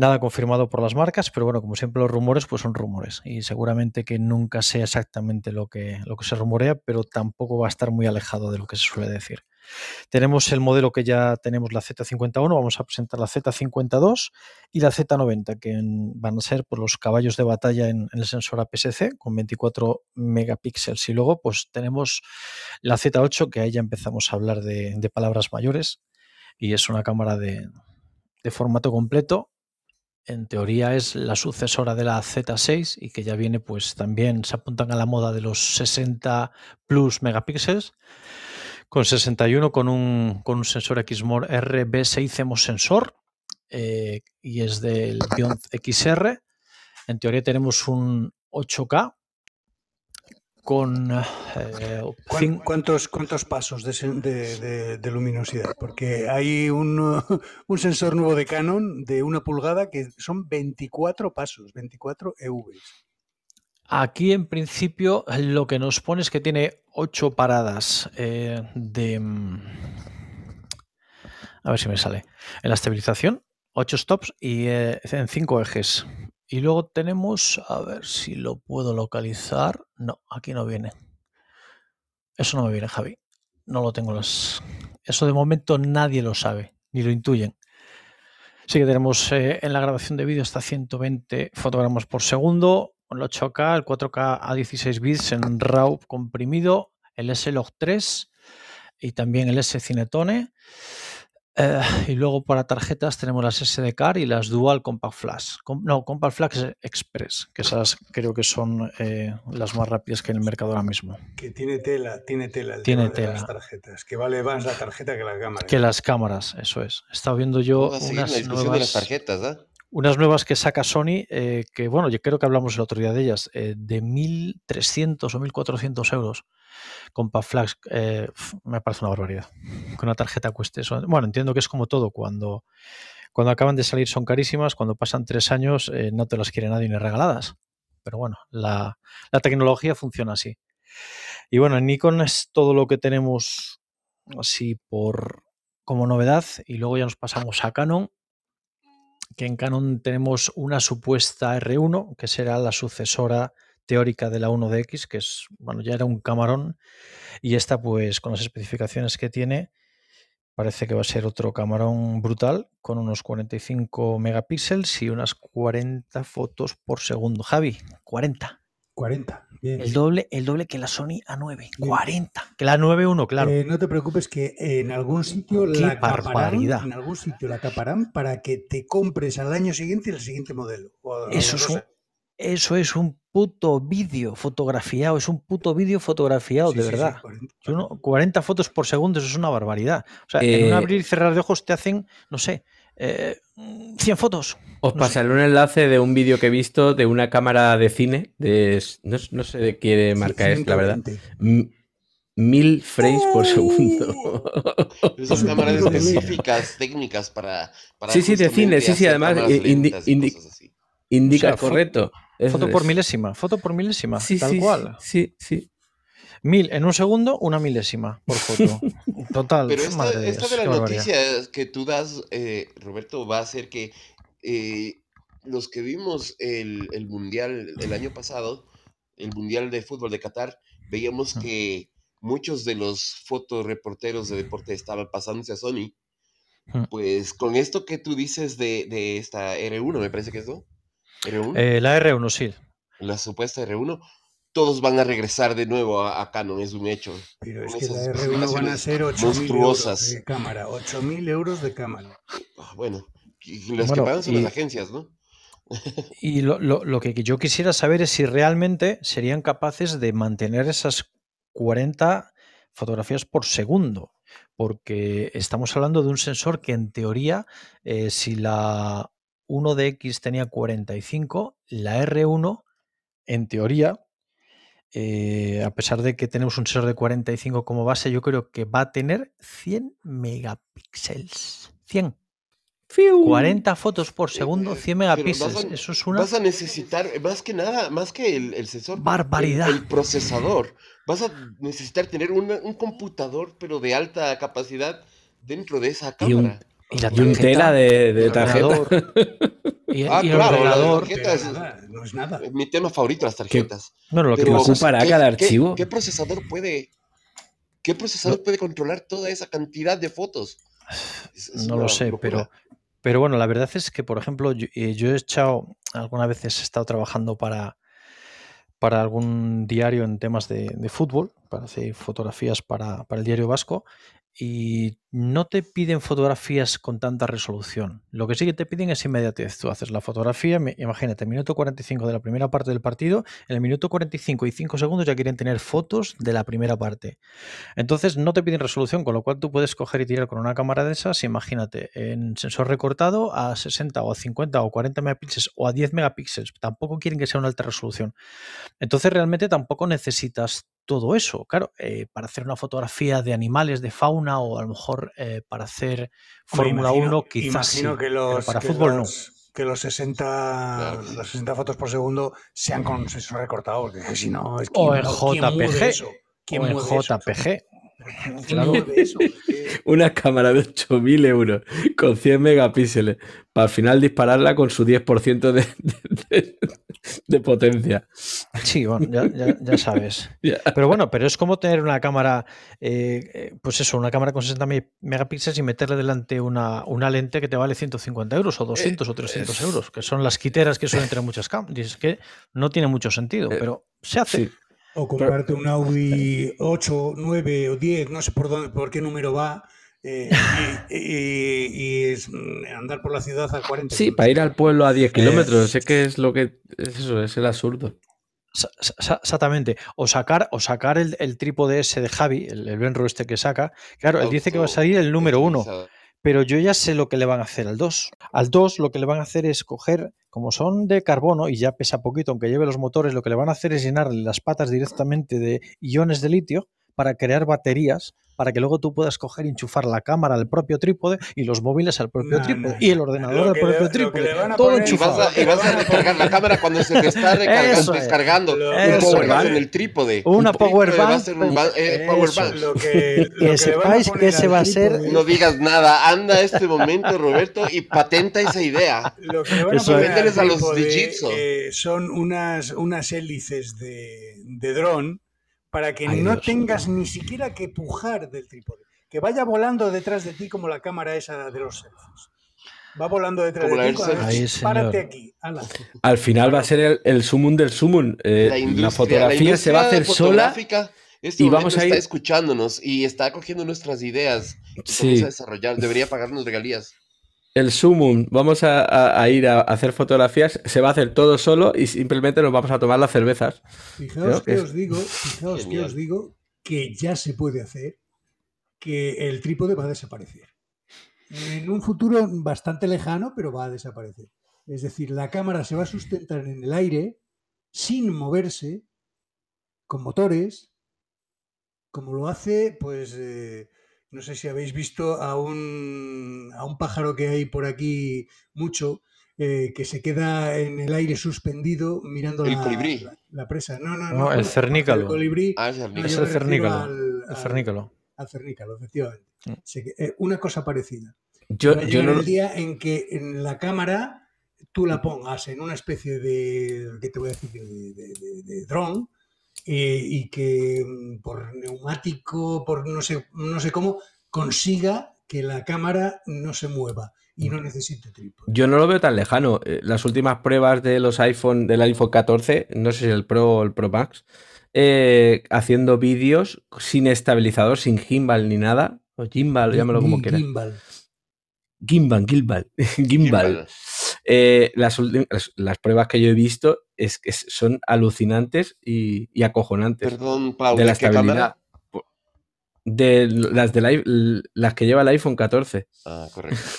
nada confirmado por las marcas, pero bueno, como siempre los rumores pues son rumores y seguramente que nunca sea exactamente lo que, lo que se rumorea, pero tampoco va a estar muy alejado de lo que se suele decir. Tenemos el modelo que ya tenemos, la Z51, vamos a presentar la Z52 y la Z90, que van a ser pues, los caballos de batalla en, el sensor APS-C con 24 megapíxeles. Y luego pues tenemos la Z8, que ahí ya empezamos a hablar de, palabras mayores y es una cámara de, de formato completo en teoría es la sucesora de la Z6 y que ya viene pues también se apuntan a la moda de los 60 plus megapíxeles con 61 con un, con un sensor XMOR RB6 hemos sensor eh, y es del Beyond XR. En teoría tenemos un 8K con... Eh, ¿Cuántos, ¿Cuántos pasos de, luminosidad? Porque hay un, (laughs) un, sensor nuevo de Canon de una pulgada que son 24 pasos, 24 EVs. Aquí en principio lo que nos pone es que tiene ocho paradas eh, de... Mm, a ver si me sale. En la estabilización, ocho stops y eh, en cinco ejes. Y luego tenemos, a ver si lo puedo localizar. No, aquí no viene. Eso no me viene, Javi. No lo tengo las... Eso de momento nadie lo sabe, ni lo intuyen. Sí que tenemos eh, en la grabación de vídeo hasta 120 fotogramas por segundo, el 8K, el 4K a 16 bits en RAW comprimido, el S-Log 3 y también el S-Cinetone. Eh, y luego para tarjetas tenemos las SD card y las Dual Compact Flash. no, Compact Flash Express, que esas creo que son eh, las más rápidas que en el mercado ahora mismo. Que tiene tela, tiene tela el tiene tela. las tarjetas, que vale más la tarjeta que las cámaras. Que las cámaras, eso es. He estado viendo yo unas nuevas... de las tarjetas, ¿eh? Unas nuevas que saca Sony, eh, que bueno, yo creo que hablamos el otro día de ellas, eh, de 1.300 o 1.400 euros con Flash, eh, me parece una barbaridad. (laughs) Con una tarjeta cueste eso. Bueno, entiendo que es como todo, cuando, cuando acaban de salir son carísimas, cuando pasan tres años no te las quiere nadie ni regaladas. Pero bueno, la, la tecnología funciona así. Y bueno, en Nikon es todo lo que tenemos así por como novedad y luego ya nos pasamos a Canon que en Canon tenemos una supuesta R1, que será la sucesora teórica de la 1DX, que es, bueno, ya era un camarón, y esta pues con las especificaciones que tiene, parece que va a ser otro camarón brutal, con unos 45 megapíxeles y unas 40 fotos por segundo. Javi, 40. 40. Bien. El doble, el doble que la Sony A9. 40. Que la 9.1, claro. Eh, no te preocupes que en algún sitio Qué la caparán, barbaridad. en algún sitio la caparán para que te compres al año siguiente el siguiente modelo. Eso es, un, eso es un puto vídeo fotografiado. Es un puto vídeo fotografiado, Sí, de sí, sí, verdad. 40. Yo no- 40 fotos por segundo, eso es una barbaridad. O sea, en un Eh, abrir y cerrar de ojos te hacen, no sé, eh, 100 fotos. Os No sé. pasaré un enlace de un vídeo que he visto de una cámara de cine. De, no, no sé de qué marca es, la verdad. 120. M- Mil frames por segundo. (laughs) Esas cámaras (laughs) específicas, técnicas para, para Sí, sí, de cine, sí, sí, además, indi- indi- cosas así. Indica O sea, fo- correcto. Foto por milésima, foto por milésima, Sí, tal sí, cual. Sí, sí. Mil en un segundo, una milésima por foto. (laughs) Total. Pero esta, madre esta de las noticias que tú das, eh, Roberto, va a hacer que eh, los que vimos el, el Mundial el año pasado, el Mundial de Fútbol de Qatar, veíamos que muchos de los fotoreporteros de deporte estaban pasándose a Sony. Pues con esto que tú dices de, de esta R1, me parece que es, ¿no? R1, Eh, la R1, sí. la supuesta R1, todos van a regresar de nuevo a, a Canon, es un hecho. Pero es con que la R1 van a ser 8.000 euros monstruosas. de cámara. 8.000 euros de cámara. Bueno, los Bueno, que pagan son y- las agencias, ¿no? (laughs) Y lo, lo- lo que yo quisiera saber es si realmente serían capaces de mantener esas 40 fotografías por segundo. Porque estamos hablando de un sensor que en teoría, eh, si la 1DX tenía 45, la R1, en teoría, eh, a pesar de que tenemos un sensor de 45 como base, yo creo que va a tener 100 megapíxeles. 100. 40 fotos por segundo, 100 Pero vas megapíxeles. a- Eso es una Vas a necesitar, más que nada, más que el, el sensor, barbaridad. El, procesador. (laughs) Vas a necesitar tener una- un computador, pero de alta capacidad dentro de esa Y un- cámara. Y la Y un tarjeta, tela de, de tarjeta. (laughs) ordenador, y, Ah, y el claro, la ordenador. tarjeta Pero es- nada, no es nada. Mi tema favorito, las tarjetas. Bueno, lo que Pero, me ocupará ¿qué- cada qué- archivo? ¿Qué procesador puede, qué procesador puede controlar toda esa cantidad de fotos? Es- es no lo sé, locura. pero, pero bueno, la verdad es que, por ejemplo, yo, eh, yo he echado, algunas veces he estado trabajando para, para algún diario en temas de, de fútbol, para hacer fotografías para, para el diario vasco, y no te piden fotografías con tanta resolución. Lo que sí que te piden es inmediatez. Tú haces la fotografía, imagínate, minuto 45 de la primera parte del partido, en el minuto 45 y 5 segundos ya quieren tener fotos de la primera parte. Entonces no te piden resolución, con lo cual tú puedes coger y tirar con una cámara de esas, imagínate, en sensor recortado a 60 o a 50 o 40 megapíxeles o a 10 megapíxeles. Tampoco quieren que sea una alta resolución. Entonces realmente tampoco necesitas todo eso. Claro, eh, para hacer una fotografía de animales, de fauna o a lo mejor eh, para hacer Fórmula imagino- 1 quizás sí, que pero los, para que fútbol no. Que los 60, Claro que sí. los 60 fotos por segundo sean con sensor recortado, porque si no, es O ¿quién en mu- quién mueve JPG, eso? ¿Quién O en mueve eso? JPG. (laughs) ¿Quién claro. eso? Que- (laughs) Una cámara de 8.000 euros con 100 megapíxeles para al final dispararla con su 10% de, de- de potencia. Sí, bueno, ya, ya- ya sabes. (laughs) Ya. Pero bueno, pero es como tener una cámara, eh, eh, pues eso, una cámara con 60 me- megapíxeles y meterle delante una, una lente que te vale 150 euros o 200 o 300 es- euros, que son las quiteras que suelen tener muchas cámaras. Es que no tiene mucho sentido, Eh, pero se hace. Sí. O comprarte un Audi (laughs) 8, 9 o 10, no sé por dónde, por qué número va, eh, y, y- y es, mm, andar por la ciudad a 40. Sí, para ir al pueblo a 10 Eh, kilómetros. Sé que es lo que. Es eso, es el absurdo. Exactamente. O sacar, o sacar el, el trípode ese de Javi, el, el Benro este que saca. Claro, él dice que va a salir el número uno. Pero yo ya sé lo que le van a hacer al 2. Al 2 lo que le van a hacer es coger, como son de carbono y ya pesa poquito, aunque lleve los motores, lo que le van a hacer es llenarle las patas directamente de iones de litio para crear baterías, para que luego tú puedas coger y enchufar la cámara al propio trípode y los móviles al propio No, trípode no, y el ordenador Lo al propio le- trípode. Todo Y enchufado. vas, a, y vas a descargar la cámara cuando se te está (laughs) recargando, es. descargando Lo- un Eso power bank en el trípode. Una power bank, eh, power eso. bank. Lo que, lo Que sepáis que al va a ser- trípode- No digas nada, anda a este momento, Roberto, y patenta esa idea. (laughs) Lo que le van a Eso poner a los de Jitsu. eh, son unas, unas hélices de, de dron para que Ay, no Dios. tengas ni siquiera que pujar del trípode. Que vaya volando detrás de ti como la cámara esa de los selfies. Va volando detrás Como de ti. Ahí. Párate aquí. ala. Al final va a ser el, el sumum del sumum. Eh, la, fotografía la se va a hacer sola. Este y vamos a está ir- escuchándonos y está cogiendo nuestras ideas y Sí. comienza a desarrollar. Debería pagarnos regalías. El sumum. Vamos a, a- a ir a hacer fotografías. Se va a hacer todo solo y simplemente nos vamos a tomar las cervezas. Fijaos que es- os digo, fijaos que os digo que ya se puede hacer, que el trípode va a desaparecer. En un futuro bastante lejano, pero va a desaparecer. Es decir, la cámara se va a sustentar en el aire sin moverse, con motores, como lo hace, pues, eh, no sé si habéis visto a un, a un pájaro que hay por aquí mucho, eh, que se queda en el aire suspendido mirando El la, colibrí. la- la presa. No, no, No, no. el cernícalo. El colibrí. Ah, es no, el cernícalo. al- El al- cernícalo. Al cernícalo, efectivamente. Mm. Eh, una cosa parecida. Yo, Va a yo no. el día en que en la cámara tú la pongas en una especie de, ¿qué te voy a decir? De, de, de- de dron eh, y que mm, por neumático, por no sé, no sé cómo, consiga que la cámara no se mueva y no necesite trípode. Yo no lo veo tan lejano. Eh, Las últimas pruebas de los iPhone, del iPhone 14, no sé si el Pro o el Pro Max, eh, haciendo vídeos sin estabilizador, sin gimbal ni nada, o gimbal, llámalo como quieras. gimbal. Gimbal, gimbal, (laughs) gimbal. Gimbal. Eh, las, las- las pruebas que yo he visto es que son alucinantes y, y acojonantes. Perdón, Pau, de la ¿de qué estabilidad. cámara? De las, del i- las que lleva el iPhone 14. Ah, correcto. (laughs)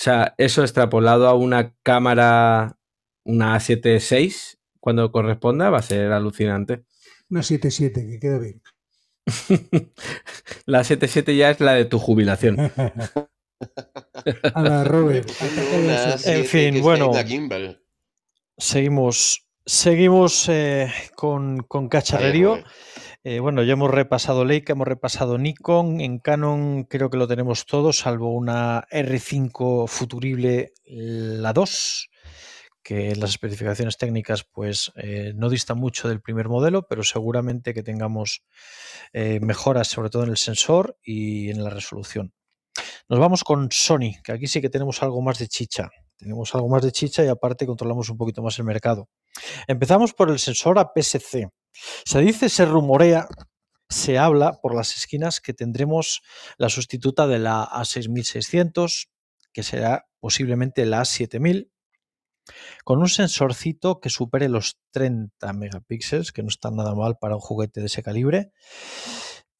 O sea, eso extrapolado a una cámara, una A7 VI, cuando corresponda, va a ser alucinante. Una 7.7, que queda bien. (laughs) La 7.7 ya es la de tu jubilación. (laughs) A la Robert. En fin, bueno. la gimbal. Seguimos, seguimos eh, con, con cacharrerío. Eh, bueno, ya hemos repasado Leica, hemos repasado Nikon. En Canon creo que lo tenemos todo, salvo una R5 futurible, la 2, que en las especificaciones técnicas pues eh, no dista mucho del primer modelo, pero seguramente que tengamos mejoras sobre todo en el sensor y en la resolución. Nos vamos con Sony, que aquí sí que tenemos algo más de chicha. Tenemos algo más de chicha y aparte controlamos un poquito más el mercado. Empezamos por el sensor APS-C. Se dice, se rumorea, se habla por las esquinas que tendremos la sustituta de la A6600, que será posiblemente la A7000, con un sensorcito que supere los 30 megapíxeles, que no está nada mal para un juguete de ese calibre,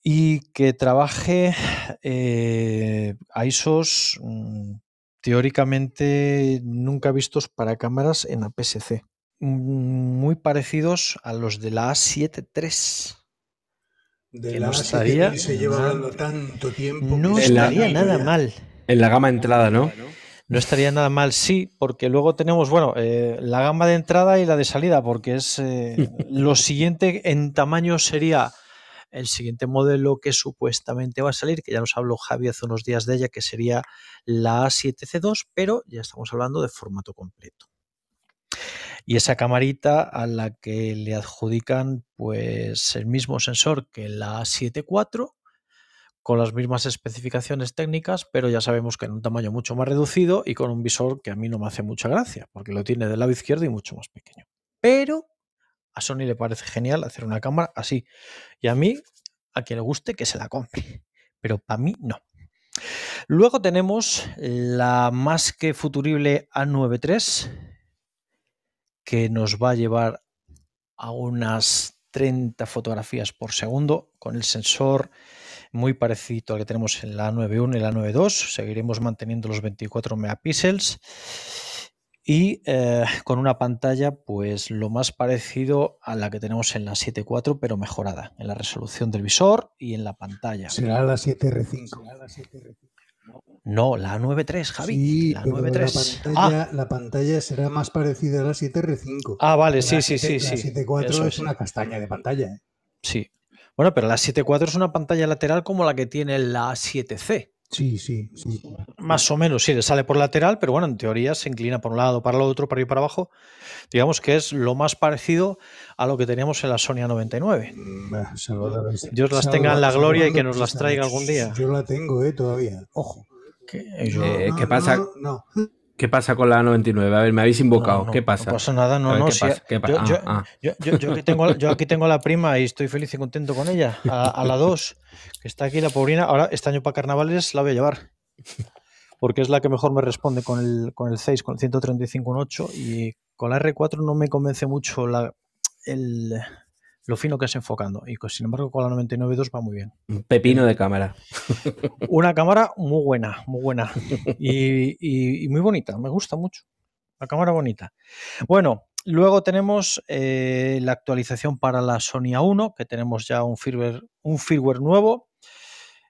y que trabaje eh, a ISOs mm, teóricamente nunca vistos para cámaras en APS-C muy parecidos a los de la A7 III. De Que la no A7 estaría se lleva mal. hablando tanto tiempo. No la- estaría nada mal. En la gama entrada, ¿no? No estaría nada mal, sí, porque luego tenemos, bueno, eh, la gama de entrada y la de salida, porque es eh, (laughs) lo siguiente en tamaño sería el siguiente modelo que supuestamente va a salir, que ya nos habló Javi hace unos días de ella, que sería la A7C2, pero ya estamos hablando de formato completo. Y esa camarita a la que le adjudican pues el mismo sensor que la A7 IV, con las mismas especificaciones técnicas, pero ya sabemos que en un tamaño mucho más reducido y con un visor que a mí no me hace mucha gracia, porque lo tiene del lado izquierdo y mucho más pequeño. Pero a Sony le parece genial hacer una cámara así. Y a mí, a quien le guste, que se la compre. Pero para mí no. Luego tenemos la más que futurible A9 III, que nos va a llevar a unas 30 fotografías por segundo con el sensor muy parecido al que tenemos en la 9.1 y la 9.2. Seguiremos manteniendo los 24 megapíxeles y eh, con una pantalla pues lo más parecido a la que tenemos en la 7.4 pero mejorada en la resolución del visor y en la pantalla. Será la 7R5. No, la 9.3, Javi. Sí, la pero la 9.3. pantalla, Ah, la pantalla será más parecida a la 7R5. ah, vale, sí, La sí, sí, 7 sí. La 7.4 Eso es es. una castaña de pantalla. ¿eh? Sí. Bueno, pero la 7.4 es una pantalla lateral como la que tiene la 7C. Sí, sí, sí. Más o menos, sí, le sale por lateral, pero bueno, en teoría se inclina por un lado, para el otro, para arriba y para abajo. Digamos que es lo más parecido a lo que teníamos en la Sonia 99. Mm, bah, Salvador, es- Dios las tenga en la gloria y que Salvador, nos las traiga algún día. Yo la tengo, eh, todavía. Ojo. ¿Qué, Eh, no, ¿qué pasa? No, no. ¿Qué pasa con la 99? A ver, me habéis invocado. No, no, ¿Qué pasa? No pasa nada, no, ver, no. ¿qué pasa? ¿Qué pa- yo, ah, yo- ah. yo- yo- yo aquí tengo, yo aquí tengo a la prima y estoy feliz y contento con ella. A, a la 2, que está aquí, la pobrina. Ahora, este año para carnavales la voy a llevar. Porque es la que mejor me responde con el, con el 6, con el 135.8. Y con la R4 no me convence mucho la, el, lo fino que es enfocando. Y sin embargo, con la 99.2 va muy bien. Pepino de cámara. (laughs) Una cámara muy buena, muy buena. (laughs) Y, y- y muy bonita, me gusta mucho. La cámara bonita. Bueno, luego tenemos eh, la actualización para la Sony A1, que tenemos ya un firmware, un firmware nuevo,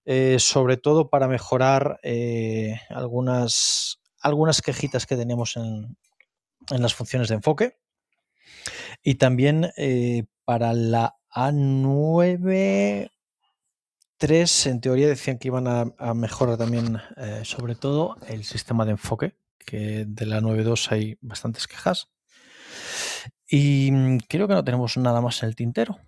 eh, sobre todo para mejorar eh, algunas, algunas quejitas que tenemos en, en las funciones de enfoque. Y también eh, para la A9 3 en teoría decían que iban a, mejorar también, eh, sobre todo, el sistema de enfoque, que de la 9.2 hay bastantes quejas. Y mm, creo que no tenemos nada más en el tintero.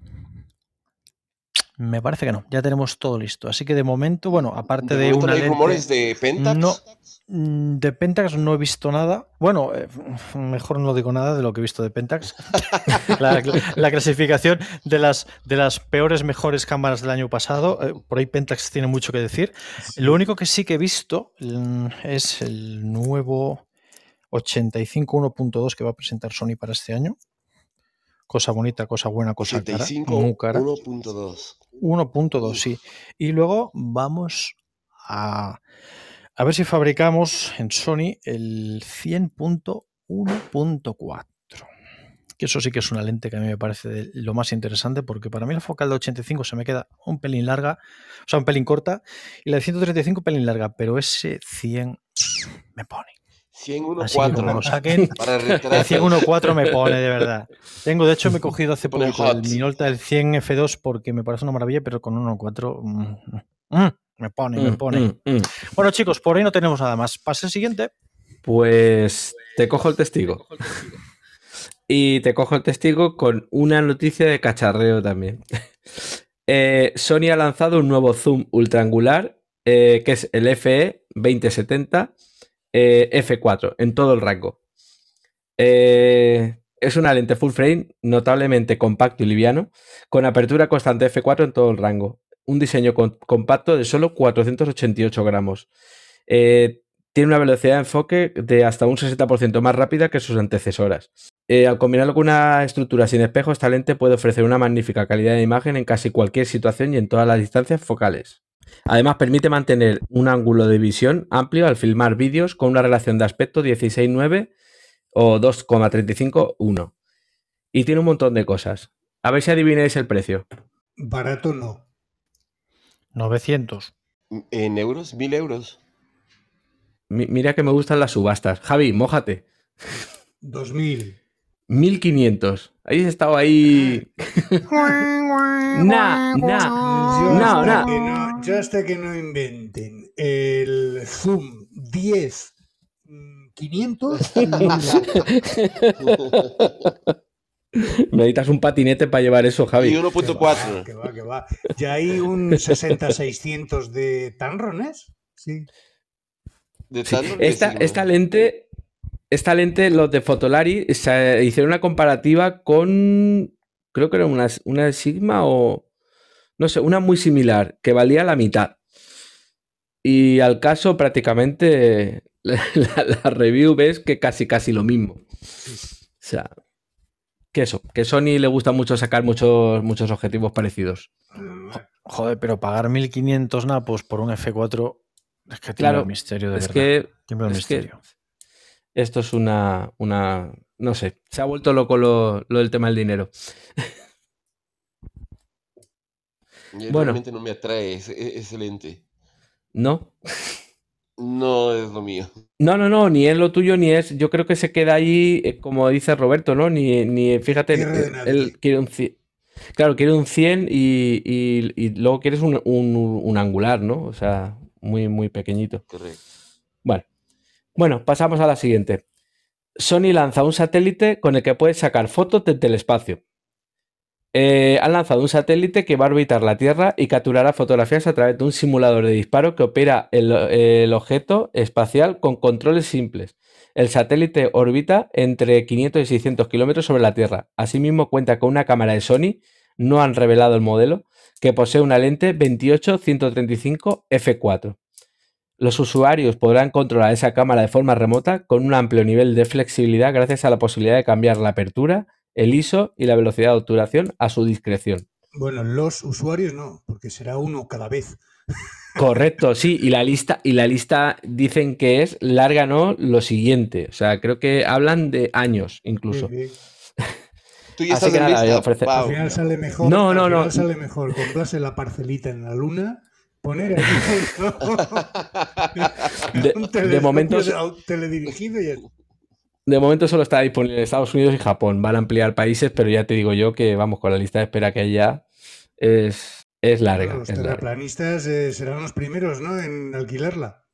Me parece que no, ya tenemos todo listo. Así que de momento, bueno, aparte de, no una hay lente- rumores de Pentax? No, mm, de Pentax no he visto nada. Bueno, eh, mejor no digo nada de lo que he visto de Pentax. (laughs) la, la clasificación de las, de las peores, mejores cámaras del año pasado. eh, por ahí Pentax tiene mucho que decir. Lo único que sí que he visto mm, es el nuevo 85 1.2 que va a presentar Sony para este año. Cosa bonita, cosa buena, cosa cara. 85 Muy cara. 1.2. 1.2, sí. Y luego vamos a, a ver si fabricamos en Sony el 100.1.4. Que eso sí que es una lente que a mí me parece de lo más interesante porque para mí la focal de 85 se me queda un pelín larga, o sea, un pelín corta, y la de 135 un pelín larga, pero ese 100 me pone. 100 Así que como lo 1.4. saquen, Para el retratos. 100 1.4 me pone, de verdad. Tengo, de hecho, me he cogido hace poco el. Minolta del 100 F2 porque me parece una maravilla, pero con 1.4 mm, mm, me pone, me Mm, pone. mm, mm. Bueno, chicos, por ahí no tenemos nada más. Pase el siguiente. Pues te cojo el testigo. Y te cojo el testigo con una noticia de cacharreo también. (laughs) Eh, Sony ha lanzado un nuevo zoom ultraangular eh, que es el FE 2070 eh, F4 en todo el rango. Eh, es una lente full frame notablemente compacto y liviano con apertura constante F4 en todo el rango. Un diseño compacto de solo 488 gramos. Eh, tiene una velocidad de enfoque de hasta un 60% más rápida que sus antecesoras. Eh, al combinarlo con una estructura sin espejo, esta lente puede ofrecer una magnífica calidad de imagen en casi cualquier situación y en todas las distancias focales. Además, permite mantener un ángulo de visión amplio al filmar vídeos con una relación de aspecto 16:9 o 2,35:1. Y tiene un montón de cosas. A ver si adivináis el precio. Barato no. 900. ¿En euros? ¿1000 euros? Mi- mira que me gustan las subastas. Javi, mójate. 2000. 1500. Habéis estado ahí. (laughs) Nah, nah. Yo, No, hasta no. Que no, yo hasta que no inventen el Zoom 10 mm, 500, no me lo compro. Necesitas un patinete para llevar eso, Y Javi. Que va, 1.4. que va, que va. Ya hay un 60-600 de Tanrones. Sí. De Sí, tanto Esta, esta lente, esta lente, los de Fotolari, se hicieron una comparativa con, creo que era una, una Sigma o, no sé, una muy similar, que valía la mitad. Y al caso, prácticamente, (laughs) la, la review ves que casi, casi lo mismo. O sea, que eso, que Sony le gusta mucho sacar muchos, muchos objetivos parecidos. Joder, pero pagar 1500 napos por un F4 es que tiene Claro, el misterio de Es verdad. que Tiene el es que misterio. esto es una, una, no sé, se ha vuelto loco lo, lo del tema del dinero. (laughs) Bueno. Realmente no me atrae ese, e- ese lente. ¿No? No es lo mío. No, no, no, ni es lo tuyo, ni es. Yo creo que se queda ahí, eh, como dice Roberto, ¿no? Ni, ni fíjate, eh, él quiere un 100. Claro, quiere un 100 y, y- y luego quieres un, un- un angular, ¿no? O sea, muy, muy pequeñito. Correcto. Bueno, bueno, pasamos a la siguiente. Sony lanza un satélite con el que puedes sacar fotos desde el espacio. Eh, han lanzado un satélite que va a orbitar la Tierra y capturará fotografías a través de un simulador de disparo que opera el, el objeto espacial con controles simples. El satélite orbita entre 500 y 600 kilómetros sobre la Tierra. Asimismo, cuenta con una cámara de Sony, no han revelado el modelo, que posee una lente 28-135 f4. Los usuarios podrán controlar esa cámara de forma remota con un amplio nivel de flexibilidad gracias a la posibilidad de cambiar la apertura, el ISO y la velocidad de obturación a su discreción. Bueno, los usuarios no, porque será uno cada vez. Correcto, sí, y la lista, y la lista dicen que es larga, ¿no? Lo siguiente. O sea, creo que hablan de años incluso. Sí, sí. Tú ya Así estás que nada, lista. ofrece-. Al final sale mejor. No, al no, final no. sale mejor comprarse la parcelita en la luna, poner ahí De- (laughs) un de momento- teledirigido y. De momento solo está disponible en Estados Unidos y Japón. Van a ampliar países, pero ya te digo yo que vamos con la lista de espera que hay ya es, es larga. Bueno, los es larga. eh, serán los primeros, ¿no? En alquilarla.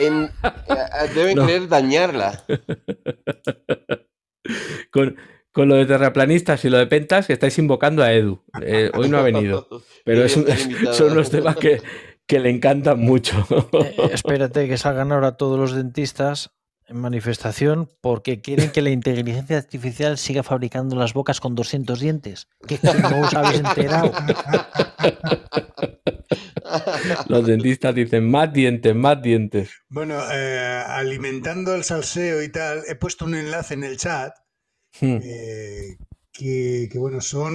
En- eh, deben No. querer dañarla. (laughs) Con, con lo de terraplanistas y lo de pentas, que estáis invocando a Edu. Eh, hoy no ha venido, (laughs) pero es un- (laughs) son unos temas que, que le encantan mucho. Eh, espérate que salgan ahora todos los dentistas en manifestación porque quieren que la inteligencia artificial siga fabricando las bocas con 200 dientes. Que que no os habéis enterado. (laughs) Los dentistas dicen más dientes, más dientes. Bueno, eh, alimentando el salseo y tal, he puesto un enlace en el chat Hmm. eh, que, que, bueno, son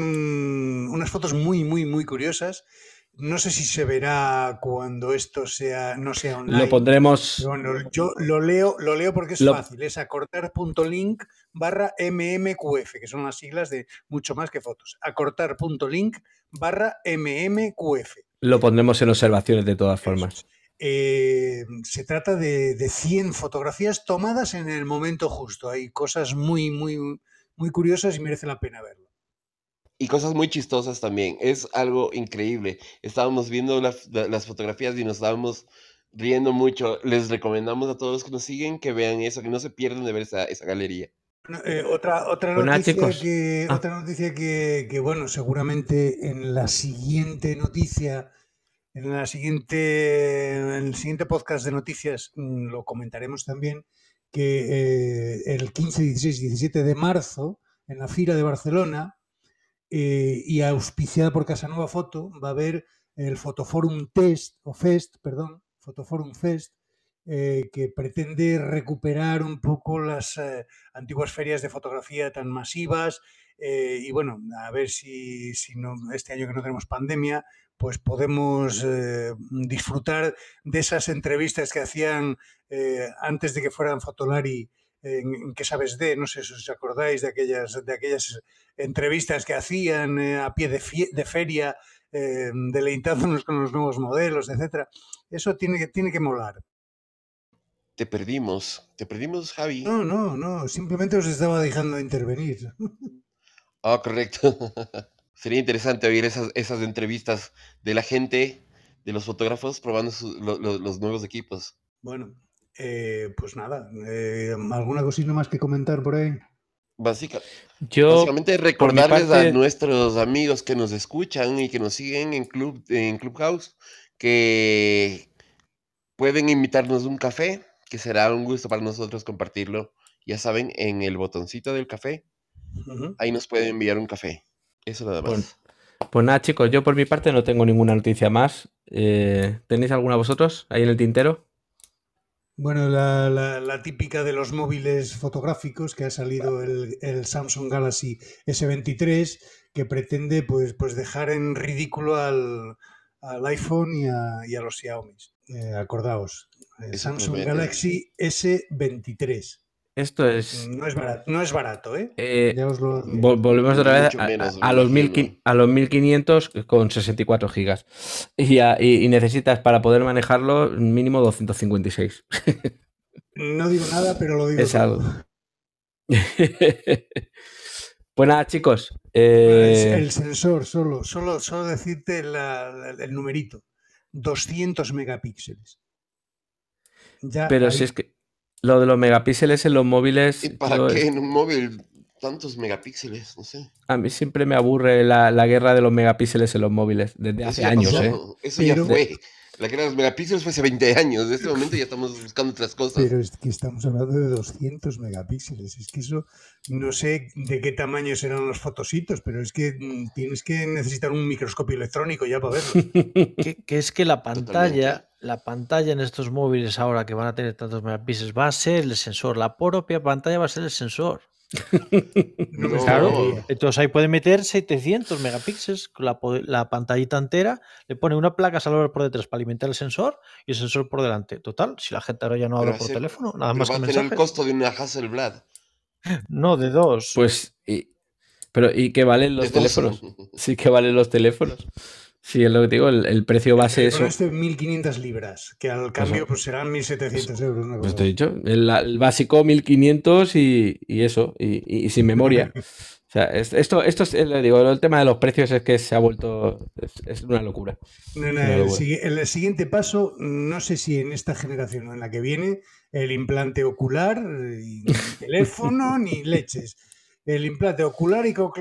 unas fotos muy, muy, muy curiosas. No sé si se verá cuando esto sea, no sea online. Lo pondremos. Bueno, yo lo leo, lo leo porque es Lo- fácil. Es acortar.link barra MMQF, que son las siglas de mucho más que fotos. Acortar.link barra MMQF. Lo pondremos en observaciones de todas formas. Eh, se trata de, de 100 fotografías tomadas en el momento justo. Hay cosas muy, muy, muy curiosas y merece la pena verlo. Y cosas muy chistosas también. Es algo increíble. Estábamos viendo la- la- las fotografías y nos estábamos riendo mucho. Les recomendamos a todos los que nos siguen que vean eso, que no se pierdan de ver esa, esa galería. Eh, otra, otra noticia, que, Ah. otra noticia que, que, bueno, seguramente en la siguiente noticia, en el siguiente podcast de noticias mm, lo comentaremos también, que eh, el 15, 16 y 17 de marzo, en la Fira de Barcelona, eh, y auspiciada por Casanova Foto, va a haber el Fotoforum Test, o Fest, perdón, Fotoforum Fest, eh, que pretende recuperar un poco las eh, antiguas ferias de fotografía tan masivas y bueno, a ver si, si no, este año que no tenemos pandemia, pues podemos eh, disfrutar de esas entrevistas que hacían eh, antes de que fueran Fotolari en, en ¿Qué sabes de? No sé si os acordáis de aquellas, de aquellas entrevistas que hacían eh, a pie de, fie- de feria, deleitándonos con los nuevos modelos, etcétera. Eso tiene que, tiene que molar. Te perdimos. Te perdimos, Javi. No, no, no, simplemente os estaba dejando intervenir. Ah, correcto. (laughs) Sería interesante oír esas, esas entrevistas de la gente, de los fotógrafos, probando su- lo- lo- los nuevos equipos. Bueno, eh, pues nada, eh, ¿alguna cosita más que comentar por ahí? Básica- Yo, básicamente recordarles parte- a nuestros amigos que nos escuchan y que nos siguen en, Club, en Clubhouse que pueden invitarnos un café, que será un gusto para nosotros compartirlo. Ya saben, en el botoncito del café, ahí nos pueden enviar un café. Eso nada más. Bueno, pues nada, chicos, yo por mi parte no tengo ninguna noticia más. Eh, ¿Tenéis alguna vosotros ahí en el tintero? Bueno, la, la- la típica de los móviles fotográficos que ha salido el, el Samsung Galaxy S23 que pretende pues, pues dejar en ridículo al, al iPhone y a, y a los Xiaomi. Eh, acordaos, el Samsung. Galaxy S23. Esto es. No es barato, no es barato, ¿eh? eh, Ya os lo vol- volvemos otra vez a, los imagino. 1500 a los 1500 con 64 gigas. Y, a- y- y necesitas para poder manejarlo mínimo 256. No digo nada, pero lo digo Es todo. algo. (laughs) pues nada, chicos. Bueno, es eh, el sensor, solo, solo, solo decirte la- la- el numerito. 200 megapíxeles. Ya pero ahí- si es que lo de los megapíxeles en los móviles. ¿Y para qué en un móvil? tantos megapíxeles, no sé. A mí siempre me aburre la, la guerra de los megapíxeles en los móviles, desde hace años, pasó, ¿eh? Eso ya Pero- fue. La guerra de los megapíxeles fue hace 20 años. En este momento ya estamos buscando otras cosas. Pero es que estamos hablando de 200 megapíxeles. Es que eso, no sé de qué tamaño serán los fotositos, pero es que mm, tienes que necesitar un microscopio electrónico ya para verlo. (laughs) Que, que es que la pantalla, la pantalla en estos móviles ahora que van a tener tantos megapíxeles va a ser el sensor. La propia pantalla va a ser el sensor. (laughs) No me No. Claro. extrañaría. Entonces ahí puede meter 700 megapíxeles con la, la pantallita entera, le pone una placa salvador por detrás para alimentar el sensor y el sensor por delante. Total, si la gente ahora ya no habla por teléfono, nada más va que a tener el costo de una Hasselblad. (laughs) No, de dos. Pues, y- pero ¿y qué valen los dos. teléfonos? (laughs) Sí que valen los teléfonos. Sí, es lo que te digo, el, el precio base teléfono este 1500 libras, que al cambio pues serán 1700 euros. Pues te he dicho, el, el básico 1500 y, y eso, y, y- y sin memoria. (laughs) O sea, es- esto, esto es, le digo, el tema de los precios es que se ha vuelto, es, es una locura. No, no, Una el, locura. el siguiente paso, no sé si en esta generación o en la que viene, el implante ocular, eh, y ni (laughs) teléfono ni leches. El implante ocular y co-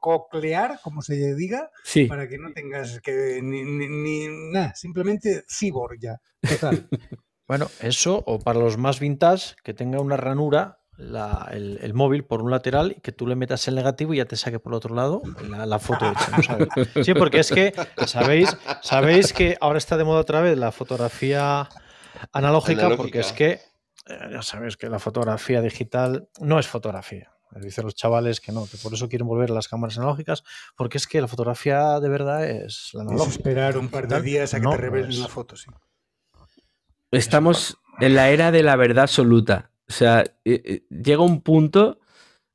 coclear, como se diga, Sí, para que no tengas que ni, ni- ni nada, simplemente cyborg ya. Total. (laughs) Bueno, eso, o para los más vintage, que tenga una ranura la- el, el móvil por un lateral y que tú le metas el negativo y ya te saque por el otro lado la, la foto hecha. ¿no sabes? Sí, porque es que sabéis, sabéis que ahora está de moda otra vez la fotografía analógica, porque es que eh, ya sabéis que la fotografía digital no es fotografía. Dicen los chavales que no, que por eso quieren volver a las cámaras analógicas, porque es que la fotografía de verdad es la Es analógica. esperar un par de días a que no, te revelen pues- la foto, sí. estamos en la era de la verdad absoluta. O sea, eh, eh, llega un punto,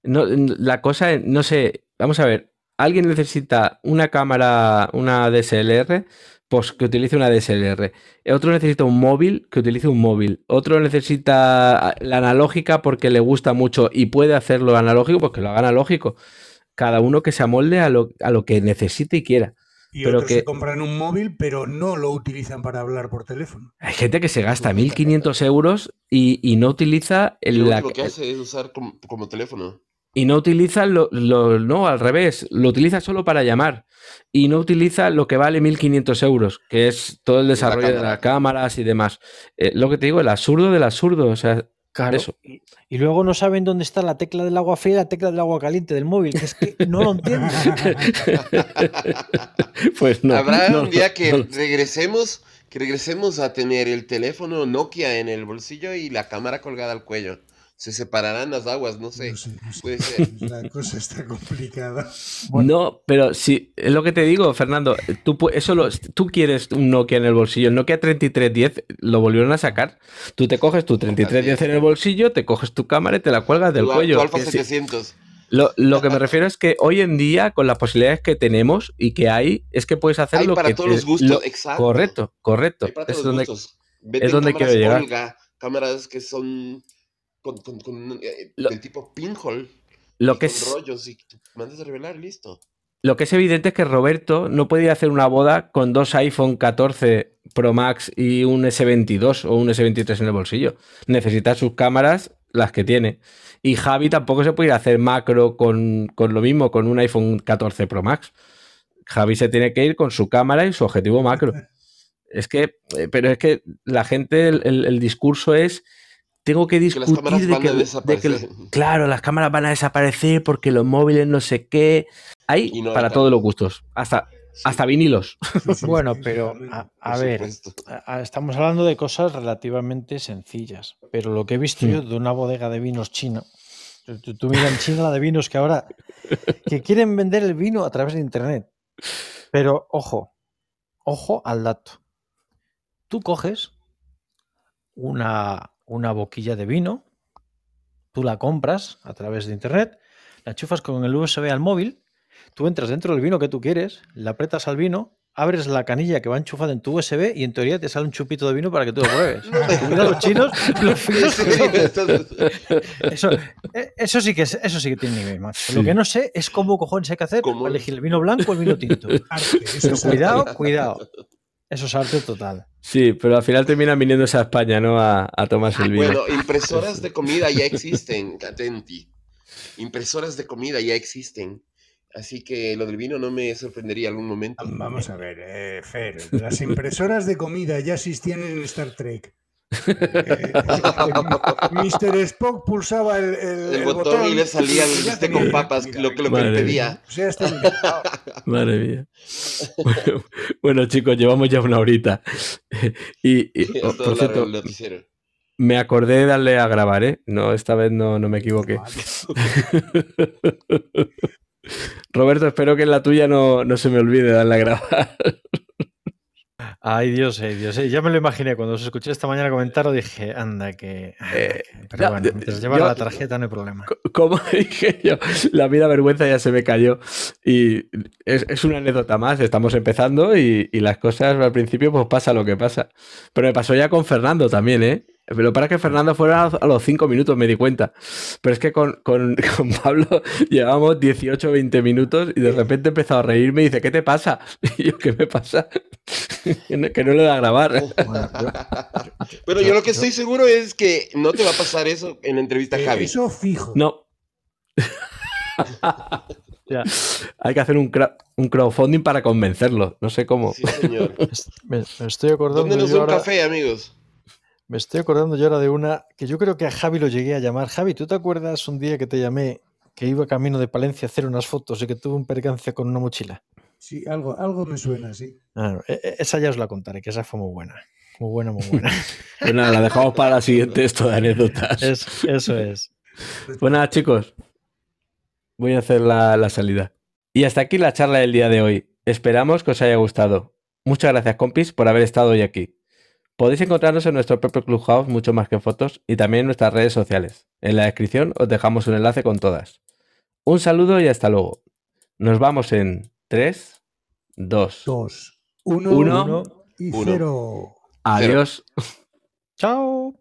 no, la cosa, es- no sé, vamos a ver, alguien necesita una cámara, una DSLR, pues que utilice una DSLR. Otro necesita un móvil, que utilice un móvil. Otro necesita ah, la analógica porque le gusta mucho y puede hacerlo analógico, pues que lo haga analógico. Cada uno que se amolde a lo, a lo que necesite y quiera. Y Pero otros que- se compran un móvil, pero no lo utilizan para hablar por teléfono. Hay gente que se gasta 1.500 euros y, y no utiliza el, lo la- que hace es usar como, como teléfono. Y no utiliza lo, lo- no al revés, lo utiliza solo para llamar y no utiliza lo que vale 1.500 euros, que es todo el la desarrollo de las cámaras y demás. Eh, lo que te digo, el absurdo del absurdo, o sea, Claro. Eso. Y, y luego no saben dónde está la tecla del agua fría y la tecla del agua caliente del móvil, que es que no lo entienden. (laughs) pues no. Habrá no, un día que no. regresemos, que regresemos a tener el teléfono Nokia en el bolsillo y la cámara colgada al cuello. Se separarán las aguas, no sé. No sé, no sé. Puede ser. (laughs) La cosa está complicada. No, pero sí, es lo que te digo, Fernando. Tú, eso lo- tú quieres un Nokia en el bolsillo. El Nokia 3310 lo volvieron a sacar. Tú te coges tu 3310 en el bolsillo, te coges tu cámara y te la cuelgas del Tu- tu cuello. Alfa Que sí. 700. Lo, lo que me refiero es que hoy en día, con las posibilidades que tenemos y que hay, es que puedes hacer Hay lo para que todos te- los gustos, lo- exacto. Correcto, correcto. Hay para Es donde- los gustos. Venden donde quiero llegar. Olga, cámaras que son con, con- con, eh, Lo- del tipo pinhole. lo que con es rollos y mandas a revelar, listo. Lo que es evidente es que Roberto no puede ir a hacer una boda con dos iPhone 14 Pro Max y un S22 o un S23 en el bolsillo. Necesita sus cámaras, las que tiene. Y Javi tampoco se puede ir a hacer macro con, con lo mismo, con un iPhone 14 Pro Max. Javi se tiene que ir con su cámara y su objetivo macro. Es que, eh, pero es que la gente, el, el- el discurso es, tengo que Que las discutir cámaras de van que, a de que- desaparecer. claro, las cámaras van a desaparecer porque los móviles no sé qué. Hay no para todos los gustos, hasta, Sí, hasta vinilos. Sí, (laughs) Bueno, pero a, ver, supuesto. a- a- estamos hablando de cosas relativamente sencillas, pero lo que he visto yo de una bodega de vinos china, tú, tú- tú mira en China la de vinos que ahora, que quieren vender el vino a través de Internet. Pero ojo, ojo al dato. Tú coges una, una boquilla de vino, tú la compras a través de Internet, la enchufas con el USB al móvil, tú entras dentro del vino que tú quieres, le apretas al vino, abres la canilla que va enchufada en tu USB y en teoría te sale un chupito de vino para que tú lo pruebes. (laughs) Mira a los chinos, los finos. Eso, eh, eso sí que es- eso sí que tiene nivel, macho. Lo Sí. que no sé es cómo cojones hay que hacer ¿Cómo? para elegir el vino blanco o el vino tinto. Pero cuidado, cuidado. Eso es arte total. Sí, pero al final terminan viniéndose a España, ¿no? A, a tomarse el vino. Bueno, impresoras de comida ya existen, (laughs) atenti. impresoras de comida ya existen. Así que lo del vino no me sorprendería algún momento. Vamos a ver, eh, Fer, las impresoras de comida ya existían en Star Trek. Eh, (laughs) Mr. Spock pulsaba el, el- El el botón y le salía el bistec con papas, mira, lo que, lo que Madre le pedía. O sea, está inventado. Madre mía. (laughs) Bueno, chicos, llevamos ya una horita. (laughs) Y, y, oh, por cierto, me acordé de darle a grabar, ¿eh? No, esta vez no, no me equivoqué. Roberto, espero que en la tuya no, no se me olvide darle a grabar. Ay, Dios, ay, Dios. eh, Ya me lo imaginé. Cuando os escuché esta mañana comentarlo, dije, anda, que. Eh, que- Pero ya, bueno, mientras llevar la tarjeta no hay problema. Como (laughs) dije yo, la vida vergüenza ya se me cayó. Y es, es una anécdota más, estamos empezando y, y las cosas al principio pues pasa lo que pasa. Pero me pasó ya con Fernando también, ¿eh? Pero para que Fernando fuera a los cinco minutos me di cuenta. Pero es que con, con- (laughs) con Pablo llevamos 18 o 20 minutos y de repente empezó a reírme y dice, ¿qué te pasa? (laughs) Y yo, ¿qué me pasa? (laughs) que, no, que no le da a grabar. Yo- Pero yo lo que estoy seguro es que no te va a pasar eso en la entrevista a Eh, Javi. Eso fijo. No. ya, Hay que hacer un, un crowdfunding para convencerlo. No sé cómo. Sí, señor. me, me estoy acordando. ¿Dónde nos un ahora- café, amigos? Me estoy acordando yo ahora de una que yo creo que a Javi lo llegué a llamar. Javi, ¿tú te acuerdas un día que te llamé que iba camino de Palencia a hacer unas fotos y que tuve un percance con una mochila? Sí, algo, algo me suena, sí. Ah, e- e- esa ya os la contaré, que esa fue muy buena. Muy buena, muy buena. (laughs) Pues nada, la dejamos para la siguiente esto de anécdotas. Es- eso es. Pues nada, chicos. Voy a hacer la, la salida. Y hasta aquí la charla del día de hoy. Esperamos que os haya gustado. Muchas gracias, compis, por haber estado hoy aquí. Podéis encontrarnos en nuestro propio Clubhouse, mucho más que fotos, y también en nuestras redes sociales. En la descripción os dejamos un enlace con todas. Un saludo y hasta luego. Nos vamos en 3, 2, Dos, uno, Uno. y Uno. cero. adiós. Chao.